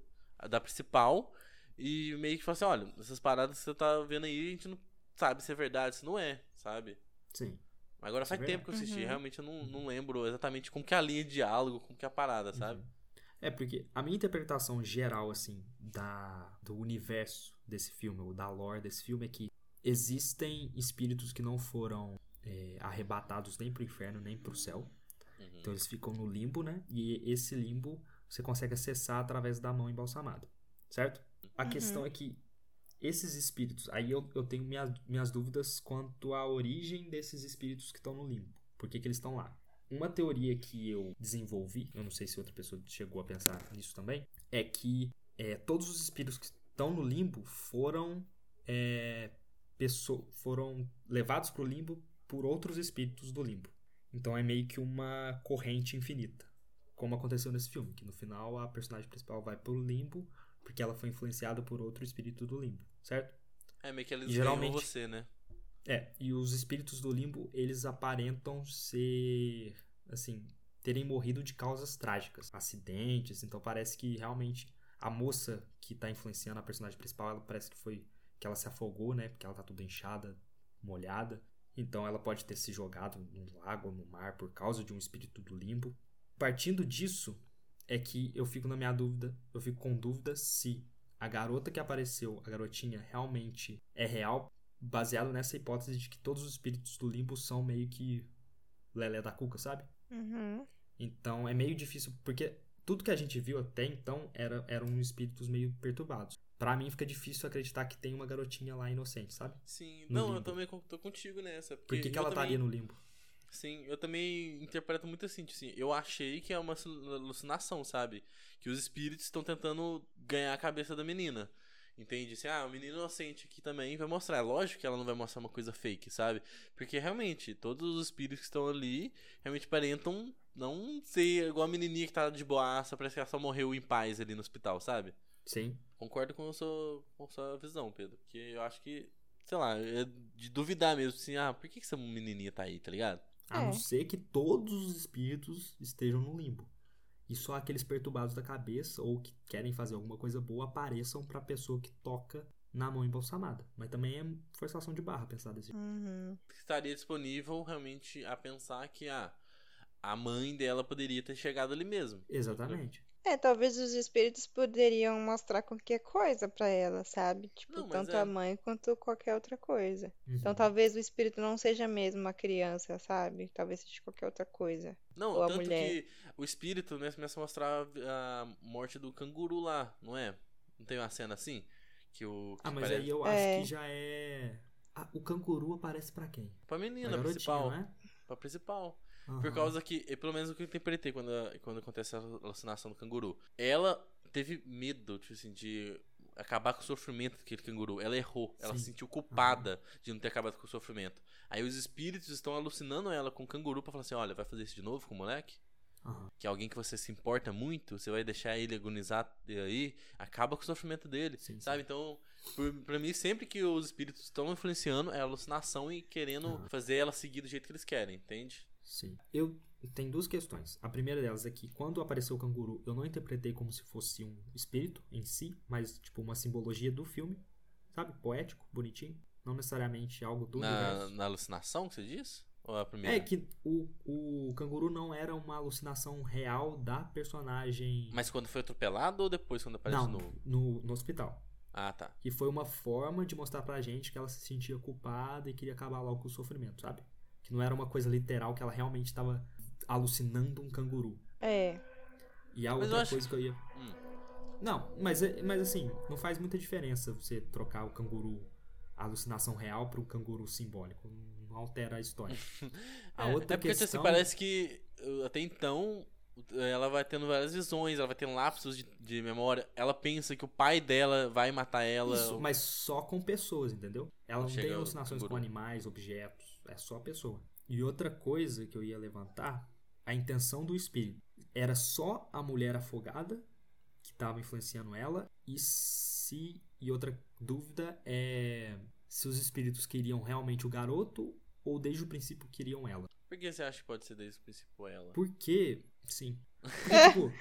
da principal, e meio que fala assim, olha, essas paradas que você tá vendo aí, a gente não sabe se é verdade, se não é, sabe? Sim. Agora é faz tempo que eu assisti, Uhum. realmente eu não, não lembro exatamente como que é a linha de diálogo, como que é a parada, sabe? Uhum. É, porque a minha interpretação geral, assim, da, do universo desse filme, ou da lore desse filme, é que existem espíritos que não foram é, arrebatados nem pro inferno, nem pro céu. Uhum. Então eles ficam no limbo, né? E esse limbo você consegue acessar através da mão embalsamada. Certo? a Uhum. questão é que esses espíritos, aí eu, eu tenho minhas, minhas dúvidas quanto à origem desses espíritos que estão no limbo. Por que, que eles estão lá? Uma teoria que eu desenvolvi, eu não sei se outra pessoa chegou a pensar nisso também, é que é, todos os espíritos que estão no limbo foram, é, pesso- foram levados para o limbo por outros espíritos do limbo. Então é meio que uma corrente infinita. Como aconteceu nesse filme, que no final a personagem principal vai pro limbo porque ela foi influenciada por outro espírito do limbo, certo? É meio que eles E geralmente... você, né? É, e os espíritos do limbo, eles aparentam ser, assim, terem morrido de causas trágicas, acidentes, então parece que realmente a moça que tá influenciando a personagem principal, ela parece que foi que ela se afogou, né, porque ela tá toda inchada, molhada, então ela pode ter se jogado num lago ou no mar por causa de um espírito do limbo. Partindo disso, é que eu fico na minha dúvida, eu fico com dúvida se a garota que apareceu, a garotinha, realmente é real, baseado nessa hipótese de que todos os espíritos do limbo são meio que lelé da cuca, sabe? Uhum. Então é meio difícil, porque tudo que a gente viu até então era, eram espíritos meio perturbados. Pra mim fica difícil acreditar que tem uma garotinha lá inocente, sabe? Sim. No Não, eu limbo. também con- tô contigo nessa. Por que, que eu ela também... estaria no limbo? Sim, eu também interpreto muito assim, tipo assim, eu achei que é uma alu- alucinação, sabe? Que os espíritos estão tentando ganhar a cabeça da menina. Entende? Assim, ah, o menino inocente aqui também vai mostrar. É lógico que ela não vai mostrar uma coisa fake, sabe? Porque realmente, todos os espíritos que estão ali realmente aparentam não ser igual a menininha que tá de boaça, parece que ela só morreu em paz ali no hospital, sabe? Sim. Concordo com a sua, com a sua visão, Pedro. Porque eu acho que, sei lá, é de duvidar mesmo, assim, ah, por que, que essa menininha tá aí, tá ligado? A É. não ser que todos os espíritos estejam no limbo. E só aqueles perturbados da cabeça ou que querem fazer alguma coisa boa apareçam pra pessoa que toca na mão embalsamada. Mas também é forçação de barra pensar desse jeito. Uhum. estaria disponível realmente a pensar que ah, a mãe dela poderia ter chegado ali mesmo. Exatamente. É, talvez os espíritos poderiam mostrar qualquer coisa pra ela, sabe? Tipo, Não, mas tanto é. a mãe quanto qualquer outra coisa. Então Uhum. talvez o espírito não seja mesmo uma criança, sabe? Talvez seja qualquer outra coisa. Não, Ou a tanto mulher. que o espírito né, começa a mostrar a morte do canguru lá, não é? Não tem uma cena assim? Que o. Que Ah, mas parece- aí eu É. acho que já é. Ah, o canguru aparece pra quem? Pra Pra menina garotinha, principal. não é? Pra principal. Por causa que, pelo menos o que eu interpretei quando, quando acontece a alucinação do canguru. Ela teve medo, tipo assim, de acabar com o sofrimento daquele canguru. Ela errou. Ela Sim. se sentiu culpada de não ter acabado com o sofrimento. Aí os espíritos estão alucinando ela com o canguru pra falar assim: olha, vai fazer isso de novo com o moleque? Aham. Que é alguém que você se importa muito, você vai deixar ele agonizar e aí, acaba com o sofrimento dele. Sim, sabe? sim. Então, por, pra mim, sempre que os espíritos estão influenciando, é alucinação e querendo Aham. fazer ela seguir do jeito que eles querem, entende? Sim. Eu tenho duas questões. A primeira delas é que quando apareceu o canguru, eu não interpretei como se fosse um espírito em si, mas tipo uma simbologia do filme, sabe? Poético, bonitinho. Não necessariamente algo do Na, universo. na alucinação que você diz? Ou a primeira? É que o, o canguru não era uma alucinação real da personagem. Mas quando foi atropelado ou depois quando aparece não, de novo? no, no hospital. Ah, tá. Que foi uma forma de mostrar pra gente que ela se sentia culpada e queria acabar logo com o sofrimento, sabe? Que não era uma coisa literal, que ela realmente estava alucinando um canguru. É. E a Mas outra acho- coisa que eu ia. Hum. Não, mas, é- mas assim, não faz muita diferença você trocar o canguru, a alucinação real, para o canguru simbólico. Não altera a história. A É, outra é porque assim, parece que uh, até então ela vai tendo várias visões, ela vai tendo lapsos de, de memória. Ela pensa que o pai dela vai matar ela. Isso, mas só com pessoas, entendeu? Ela não Chega tem alucinações com animais, objetos. É só pessoa. E outra coisa que eu ia levantar, a intenção do espírito. Era só a mulher afogada que estava influenciando ela. E se. E outra dúvida é se os espíritos queriam realmente o garoto ou desde o princípio queriam ela. Por que você acha que pode ser desde o princípio ela? Porque. Sim. Porque, tipo,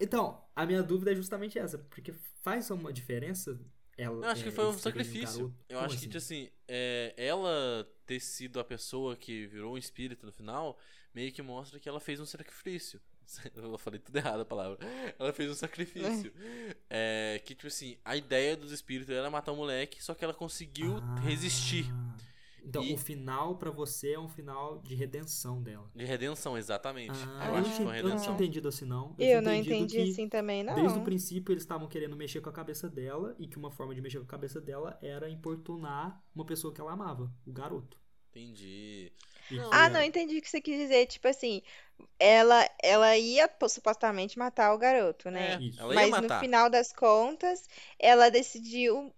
então, a minha dúvida é justamente essa. Porque faz uma diferença. Ela, Eu acho que é, foi um quererem sacrifício. Eu Como acho assim? que, tipo assim, é, ela ter sido a pessoa que virou um espírito no final, meio que mostra que ela fez um sacrifício. Eu falei tudo errado a palavra. Ela fez um sacrifício. É, que, tipo assim, a ideia dos espíritos era matar o moleque, só que ela conseguiu Ah, resistir. Então, E- o final pra você é um final de redenção dela. De redenção, exatamente. Ah, eu eu, acho não que foi tinha, uma eu não tinha redenção. entendido assim, não. Eu tinha não entendi que assim também, não. Desde o princípio eles estavam querendo mexer com a cabeça dela e que uma forma de mexer com a cabeça dela era importunar uma pessoa que ela amava, o garoto. Entendi. E Não. Ah, não, entendi o que você quis dizer. Tipo assim, ela, ela ia supostamente matar o garoto, né? É, Isso. ela ia Mas matar. no final das contas, ela decidiu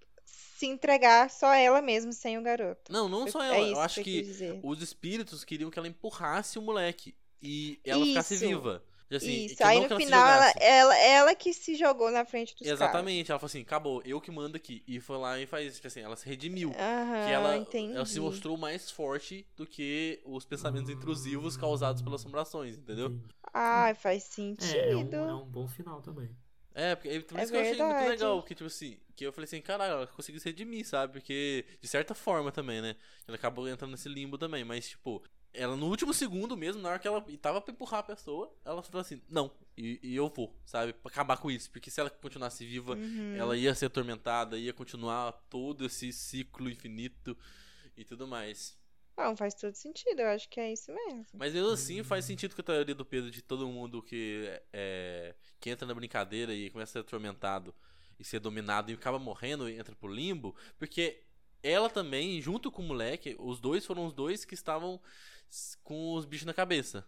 se entregar só ela mesma, sem o garoto. Não, não só É ela. isso Eu acho que eu que os espíritos queriam que ela empurrasse o moleque e ela ficasse Isso. viva. E Assim, Isso, aí no final ela, ela, ela que se jogou na frente dos caras. Exatamente, ela falou assim, acabou, eu que mando aqui. E foi lá e faz, tipo assim, ela se redimiu. Aham, que ela, entendi. ela se mostrou mais forte do que os pensamentos intrusivos causados pelas assombrações, entendeu? Ai, faz É, sentido. é um, é um bom final também. É, porque, por É isso que eu achei muito verdade. legal, porque, tipo assim, que eu falei assim, caralho, ela conseguiu se redimir, sabe? Porque, de certa forma também, né? Ela acabou entrando nesse limbo também, mas, tipo, ela no último segundo mesmo, na hora que ela tava pra empurrar a pessoa, ela falou assim, não, e, e eu vou, sabe? Pra acabar com isso, porque se ela continuasse viva, Uhum. ela ia ser atormentada, ia continuar todo esse ciclo infinito e tudo mais. Não, faz todo sentido, eu acho que é isso mesmo. Mas mesmo assim faz sentido com a teoria do Pedro de todo mundo que é, que entra na brincadeira e começa a ser atormentado e ser dominado e acaba morrendo e entra pro limbo, porque ela também, junto com o moleque, os dois foram os dois que estavam com os bichos na cabeça.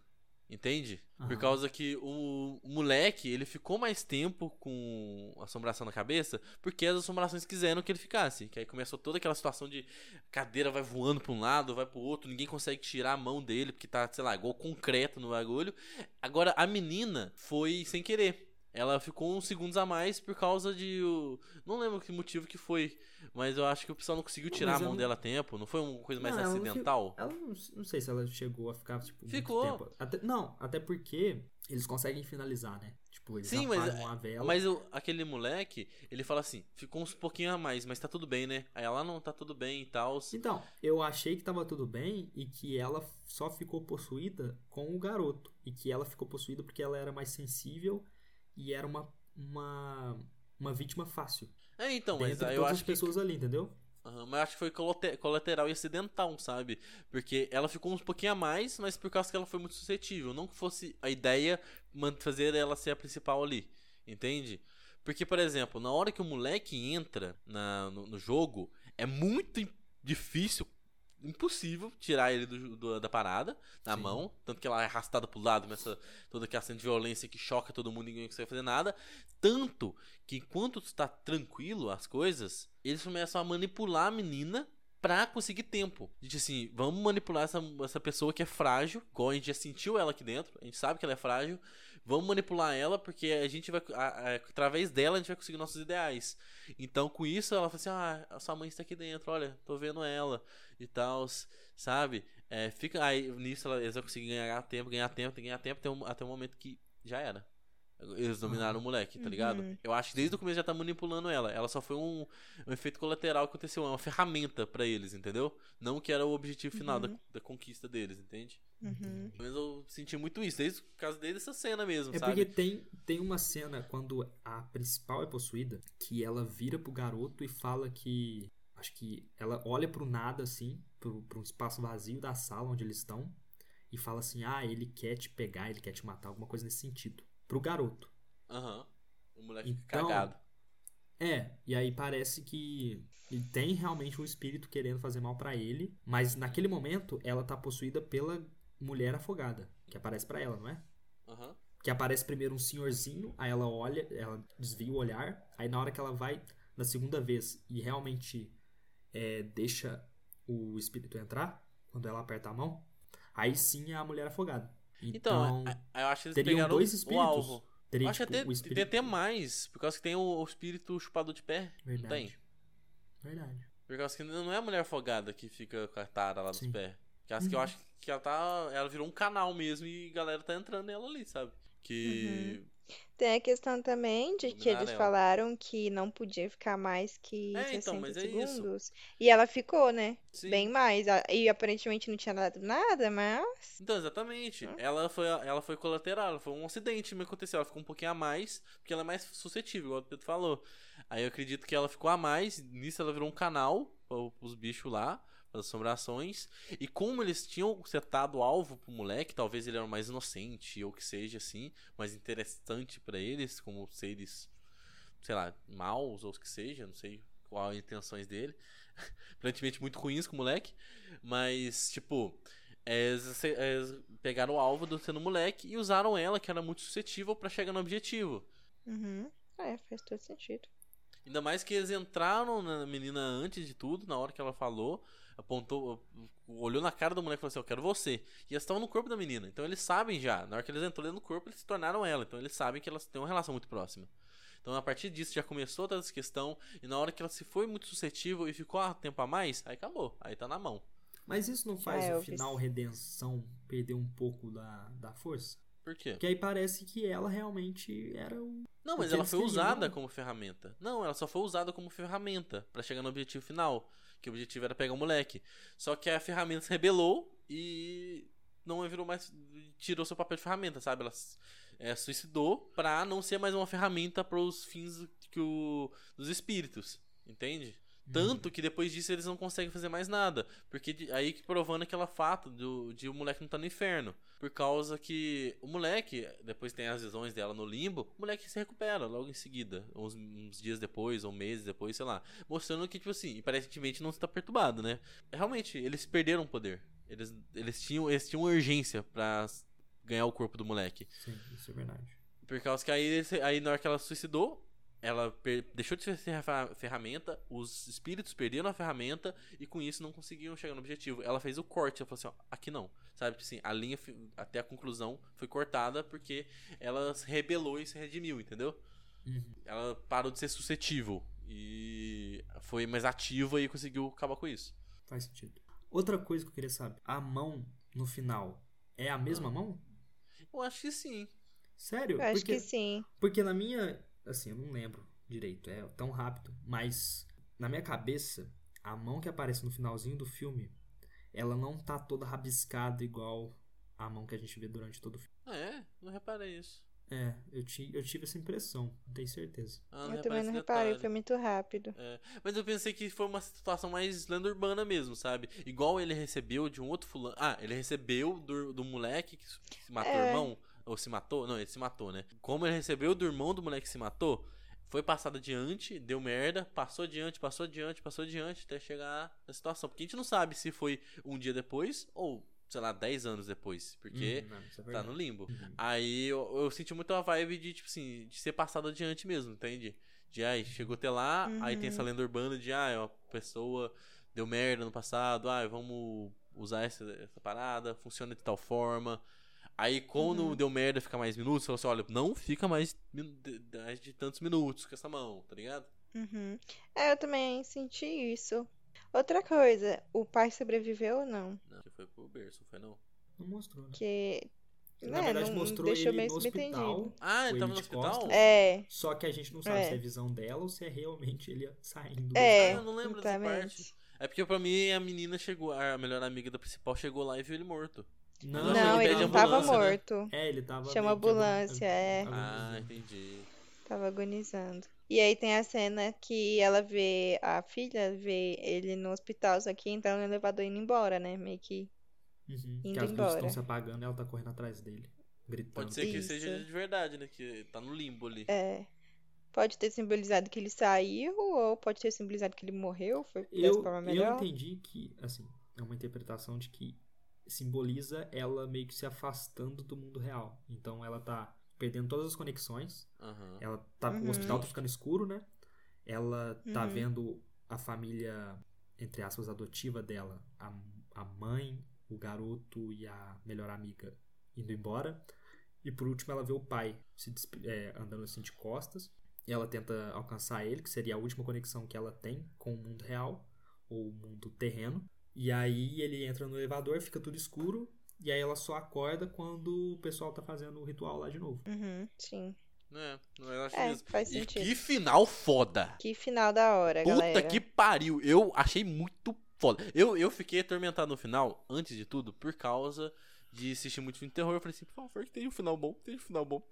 Entende? Por Aham. causa que o, o moleque, ele ficou mais tempo com assombração na cabeça, porque as assombrações quiseram que ele ficasse. Que aí começou toda aquela situação de cadeira vai voando pra um lado, vai pro outro, ninguém consegue tirar a mão dele, porque tá, sei lá, igual concreto no bagulho. Agora, a menina foi sem querer. Ela ficou uns segundos a mais por causa de. o- Não lembro que motivo que foi. Mas eu acho que o pessoal não conseguiu Não, tirar a mas eu mão não- dela a tempo. Não foi uma coisa mais Não, ela não acidental? Ela não, não sei se ela chegou a ficar, tipo, Ficou. tempo. Até- não, até porque eles conseguem finalizar, né? Tipo, eles Sim, mas- a vela. Mas o- aquele moleque, ele fala assim: ficou uns pouquinho a mais, mas tá tudo bem, né? Aí ela não tá tudo bem e tal. Então, eu achei que tava tudo bem e que ela só ficou possuída com o garoto. E que ela ficou possuída porque ela era mais sensível e era uma, uma, uma vítima fácil. É, então, mas aí eu acho as que. pessoas ali, entendeu? Aham, mas eu acho que foi colate- colateral e acidental, sabe? Porque ela ficou uns pouquinho a mais, mas por causa que ela foi muito suscetível. Não que fosse a ideia fazer ela ser a principal ali. Entende? Porque, por exemplo, na hora que o moleque entra na- no, no jogo, é muito difícil, impossível tirar ele do- do- da parada, na Sim. mão. Tanto que ela é arrastada pro lado, começa toda aquela cena de violência que choca todo mundo e ninguém consegue fazer nada. Tanto que enquanto está tranquilo as coisas, eles começam a manipular a menina pra conseguir tempo. Diz assim, vamos manipular essa, essa pessoa que é frágil, igual a gente já sentiu ela aqui dentro, a gente sabe que ela é frágil, vamos manipular ela porque a gente vai, a- a- através dela a gente vai conseguir nossos ideais. Então com isso ela fala assim, ah, a sua mãe está aqui dentro, olha, tô vendo ela e tal, sabe? É, fica, aí nisso ela, eles vão conseguir ganhar tempo, ganhar tempo, ganhar tempo até um, até um momento que já era. Eles dominaram o moleque, tá ligado? Uhum. Eu acho que desde o começo já tá manipulando ela. Ela só foi um, um efeito colateral que aconteceu, é uma ferramenta pra eles, entendeu? Não que era o objetivo final da, Uhum. da conquista deles, entende? Uhum. Mas eu senti muito isso, desde por causa desde essa cena mesmo, É sabe? porque tem, tem uma cena quando a principal é possuída que ela vira pro garoto e fala que. Acho que ela olha pro nada assim, pro, pro um espaço vazio da sala onde eles estão, e fala assim: ah, ele quer te pegar, ele quer te matar, alguma coisa nesse sentido. Pro garoto. Aham. O moleque fica Então, cagado. É, e aí parece que ele tem realmente um espírito querendo fazer mal pra ele, mas naquele momento ela tá possuída pela mulher afogada, que aparece pra ela, não é? Aham. Que aparece primeiro um senhorzinho, aí ela olha, ela desvia o olhar, aí na hora que ela vai na segunda vez e realmente é, deixa o espírito entrar, quando ela aperta a mão, aí sim é a mulher afogada. Então, Então, a- a- eu acho que eles teriam dois o espíritos. alvo. teria Eu acho que tipo, até, o tem espírito... até mais, por causa que tem o, o espírito chupador de pé. Não tem? Verdade. Verdade. Por causa que não é a mulher afogada que fica com a tara lá dos pés. Que acho que eu Uhum. acho que ela tá. Ela virou um canal mesmo e a galera tá entrando nela ali, sabe? Que. Tem a questão também de que eles falaram que não podia ficar mais que É, então, 60 mas é segundos. E ela ficou, né? Sim. Bem mais. E aparentemente não tinha dado nada, mas. Então, exatamente. Hum. Ela foi, ela foi colateral, foi um acidente que aconteceu. Ela ficou um pouquinho a mais, porque ela é mais suscetível, igual o Pedro falou. Aí eu acredito que ela ficou a mais, nisso ela virou um canal pros bichos lá, as assombrações. E como eles tinham setado o alvo pro moleque, talvez ele era mais inocente, ou que seja assim, mais interessante para eles, como seres, sei lá, maus ou que seja, não sei qual as intenções dele. Aparentemente muito ruins com o moleque. Mas, tipo, eles, eles pegaram o alvo do sendo moleque e usaram ela, que era muito suscetível, para chegar no objetivo. Uhum. É, faz todo sentido. Ainda mais que eles entraram na menina antes de tudo, na hora que ela falou, apontou, olhou na cara do moleque e falou assim: Eu quero você. E eles estavam no corpo da menina. Então eles sabem já. Na hora que eles entraram no corpo, eles se tornaram ela. Então eles sabem que elas têm uma relação muito próxima. Então a partir disso já começou toda essa questão. E na hora que ela se foi muito suscetível e ficou ah, tempo a mais, aí acabou. Aí tá na mão. Mas isso não faz É, o eu fiz- final redenção perder um pouco da, da força? Por quê? Porque aí parece que ela realmente era o. Não, mas que ela foi usada como ferramenta. Não, ela só foi usada como ferramenta pra chegar no objetivo final. Que o objetivo era pegar o moleque. Só que a ferramenta se rebelou e não virou mais. tirou seu papel de ferramenta, sabe? Ela é, suicidou pra não ser mais uma ferramenta pros fins que o, dos espíritos. Entende? Tanto que depois disso eles não conseguem fazer mais nada. Porque aí que provando aquela fato do, de o moleque não tá no inferno. Por causa que o moleque, depois tem as visões dela no limbo, o moleque se recupera logo em seguida. Uns, uns dias depois, ou meses depois, sei lá. Mostrando que, tipo assim, aparentemente não está perturbado, né? Realmente, eles perderam o poder. Eles, eles, tinham, eles tinham urgência pra ganhar o corpo do moleque. Sim, isso é verdade. Por causa que aí, aí na hora que ela se suicidou, ela deixou de ser ferra- ferramenta, os espíritos perderam a ferramenta e com isso não conseguiam chegar no objetivo. Ela fez o corte, ela falou assim, ó, aqui não. Sabe, tipo assim, a linha até a conclusão foi cortada porque ela se rebelou e se redimiu, entendeu? Uhum. Ela parou de ser suscetível e foi mais ativa e conseguiu acabar com isso. Faz sentido. Outra coisa que eu queria saber: a mão no final é a mesma Ah. mão? Eu acho que sim. Sério? Eu acho porque, que sim. porque na minha. Assim, eu não lembro direito, é tão rápido. Mas na minha cabeça, a mão que aparece no finalzinho do filme, ela não tá toda rabiscada igual a mão que a gente vê durante todo o filme. Ah, é? Não reparei isso. É, eu, ti, eu tive essa impressão, não tenho certeza. Ah, Eu também não reparei, detalhe. foi muito rápido. É, mas eu pensei que foi uma situação mais lenda urbana mesmo, sabe? Igual ele recebeu de um outro fulano. Ah, ele recebeu do, do moleque que se matou o É. irmão. Ou se matou? Não, ele se matou, né? Como ele recebeu do irmão do moleque que se matou, foi passado adiante, deu merda, passou adiante, passou adiante, passou adiante, até chegar na situação. Porque a gente não sabe se foi um dia depois ou, sei lá, 10 anos depois. Porque Uhum, não, é tá no limbo. Uhum. Aí eu, eu senti muito a vibe de, tipo assim, de ser passado adiante mesmo, entende? De, ai, chegou até lá, aí tem essa lenda urbana de, ah, uma pessoa deu merda no passado, ah, vamos usar essa, essa parada, funciona de tal forma. Aí quando deu merda, fica mais minutos, falou assim, olha, não fica mais de, tantos minutos com essa mão, tá ligado? Uhum. É, eu também senti isso. Outra coisa, o pai sobreviveu ou não? Não, que foi pro berço, não foi não? Não mostrou, né? Que. Na né, verdade, não mostrou deixou ele no hospital. Ah, ele tava ele no hospital? costas. É, Só que a gente não sabe É. se é visão dela ou se é realmente ele saindo do é. Ah, eu não lembro dessa exatamente. É porque pra mim a menina chegou, a melhor amiga da principal chegou lá e viu ele morto. Não, Não, ele ele tava né? morto. É, ele tava. Chama que agon- ambulância, é. Ah, entendi. Tava agonizando. E aí tem a cena que ela vê, a filha vê ele no hospital, só que entrando no elevador e indo embora, né? Meio que. Uhum, que Indo as luzes embora. estão se apagando e ela tá correndo atrás dele, gritando. Pode ser que Isso. seja de verdade, né? Que tá no limbo ali. É. Pode ter simbolizado que ele saiu, ou pode ter simbolizado que ele morreu, foi dessa Eu, forma eu melhor. entendi que, assim, é uma interpretação de que simboliza ela meio que se afastando do mundo real. Então ela tá perdendo todas as conexões. Aham. Ela tá, Uhum. O hospital tá ficando escuro, né? Ela tá Uhum. vendo a família, entre aspas, adotiva dela, a, a mãe, o garoto e a melhor amiga indo embora. E por último ela vê o pai se é, andando assim de costas. E ela tenta alcançar ele, que seria a última conexão que ela tem com o mundo real, ou o mundo terreno. E aí ele entra no elevador, fica tudo escuro. E aí ela só acorda quando o pessoal tá fazendo o ritual lá de novo. Uhum, sim. É, eu acho É, mesmo. faz E sentido. que final foda! Que final da hora, Puta galera. que pariu! Eu achei muito foda. Eu, eu fiquei atormentado no final, antes de tudo, por causa de assistir muito filme de terror. Eu falei assim, por favor, que tenha um final bom, tenha um final bom.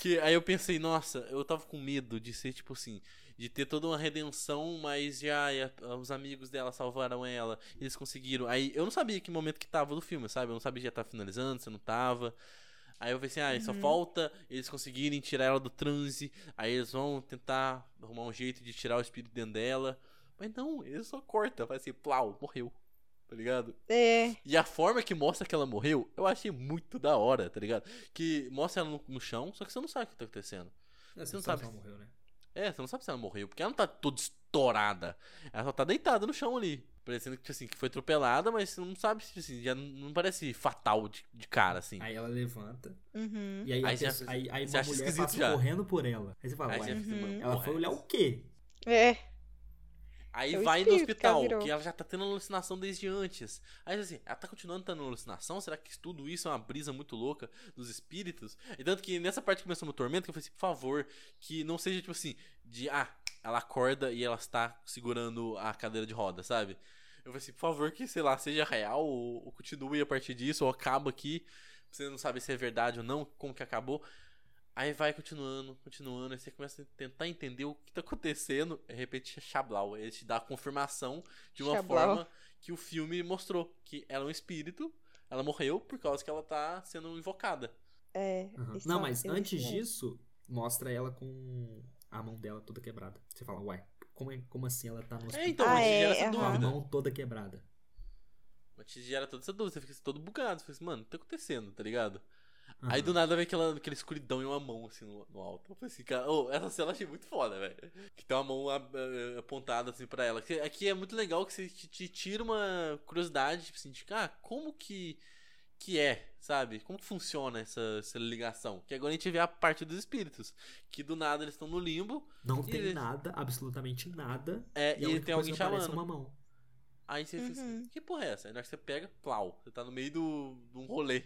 Que, aí eu pensei, nossa, eu tava com medo de ser, tipo assim, de ter toda uma redenção, mas já e a- os amigos dela salvaram ela, eles conseguiram. Aí eu não sabia que momento que tava do filme, sabe? Eu não sabia se já tava finalizando, se não tava. Aí eu pensei, ah, só falta eles conseguirem tirar ela do transe. Aí eles vão tentar arrumar um jeito de tirar o espírito dentro dela. Mas não, eles só cortam, vai assim, plau, morreu. Tá ligado? É, E a forma que mostra que ela morreu, eu achei muito da hora, tá ligado? Que mostra ela no, no chão, só que você não sabe o que tá acontecendo. Você não não sabe sabe. se ela morreu, né? É, você não sabe se ela morreu, porque ela não tá toda estourada. Ela só tá deitada no chão ali. Parecendo que, tipo assim, que foi atropelada, mas você não sabe se, assim, já não- parece fatal de, de cara, assim. Aí ela levanta. uhum. E aí, a Aí você pessoa- acha- aí, aí você uma acha mulher esquisito passa já. correndo por ela. Aí você fala, Aí ué, Uhum. ela foi olhar o quê? É, Aí É vai no espírito que ela hospital, que ela já tá tendo alucinação desde antes. Aí assim, ela tá continuando tendo alucinação? Será que tudo isso é uma brisa muito louca dos espíritos? E tanto que nessa parte que começou no tormento, que eu falei assim, por favor, que não seja tipo assim, de ah, ela acorda e ela está segurando a cadeira de roda, sabe? Eu falei assim, por favor, que, sei lá, seja real ou, ou continue a partir disso, ou acaba aqui. Você não sabe se é verdade ou não, como que acabou. Aí vai continuando, continuando, aí você começa a tentar entender o que tá acontecendo. De repente, Chablau, ele te dá a confirmação de uma Chablau. forma que o filme mostrou. Que ela é um espírito, ela morreu por causa que ela tá sendo invocada. é. Isso Não, é- mas antes é. disso, mostra ela com a mão dela toda quebrada. Você fala, ué, como, é- como assim ela tá no hospital? É, então, Ah, é, gera essa com a dúvida. mão toda quebrada. Mas te gera toda essa dúvida, você fica todo bugado. Você fica assim, mano, o que tá acontecendo, tá ligado? Aham. Aí do nada vem aquela, aquela escuridão e uma mão assim no, no alto. Eu falei assim, cara, ô, essa cena eu achei muito foda, velho. Que tem uma mão a- a- apontada assim pra ela. Que- Aqui é muito legal que você te, te tira uma curiosidade, tipo assim, de, ah, como que, que é, sabe? Como que funciona essa, essa ligação? Que agora a gente vê a parte dos espíritos. Que do nada eles estão no limbo, Não tem ele- nada, absolutamente nada. é, E, e, tem alguém chamando. é uma mão. Aí você fica assim, Uhum. que porra é essa? Aí na hora que você pega, plau, você tá no meio do, de um rolê.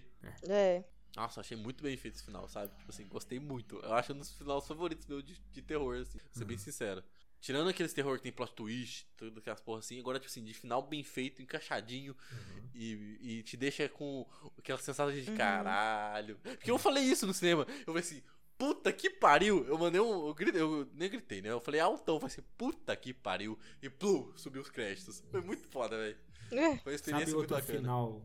É. Nossa, achei muito bem feito esse final, sabe? Tipo assim, gostei muito. Eu acho um dos finais favoritos meu de, de terror, assim, pra ser bem Uhum. sincero. Tirando aqueles terror que tem plot twist, tudo aquelas porra assim, agora, tipo assim, de final bem feito, encaixadinho, Uhum. e, e te deixa com aquela sensação de Uhum. caralho. Porque eu falei isso no cinema, eu falei assim, puta que pariu! Eu mandei um. Eu, gritei, eu nem gritei, né? Eu falei altão, falei assim, puta que pariu! E plum, subiu os créditos. Foi muito foda, velho. É. Foi uma experiência Sabe muito outro bacana. final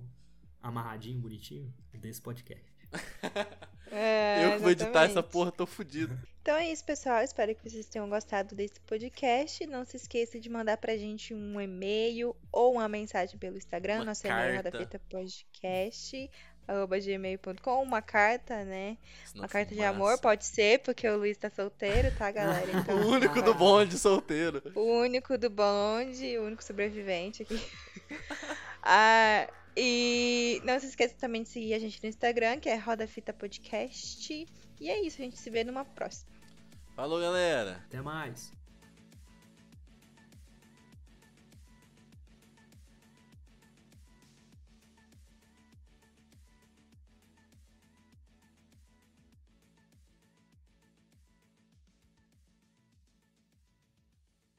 amarradinho, bonitinho? Desse podcast. É, eu que vou editar essa porra, tô fudido. Então é isso, pessoal. Espero que vocês tenham gostado desse podcast. Não se esqueça de mandar pra gente um e-mail ou uma mensagem pelo Instagram. Uma Nosso e-mail é carta. rodapitapodcast, arroba gmail.com. Uma carta, né? Uma carta de amor, pode ser, porque o Luiz tá solteiro, tá, galera? Então, O único do bonde solteiro. o único do bonde, o único sobrevivente aqui. Ah, e não se esqueça também de seguir a gente no Instagram, que é Roda Fita Podcast. E é isso, a gente se vê numa próxima. Falou, galera. Até mais.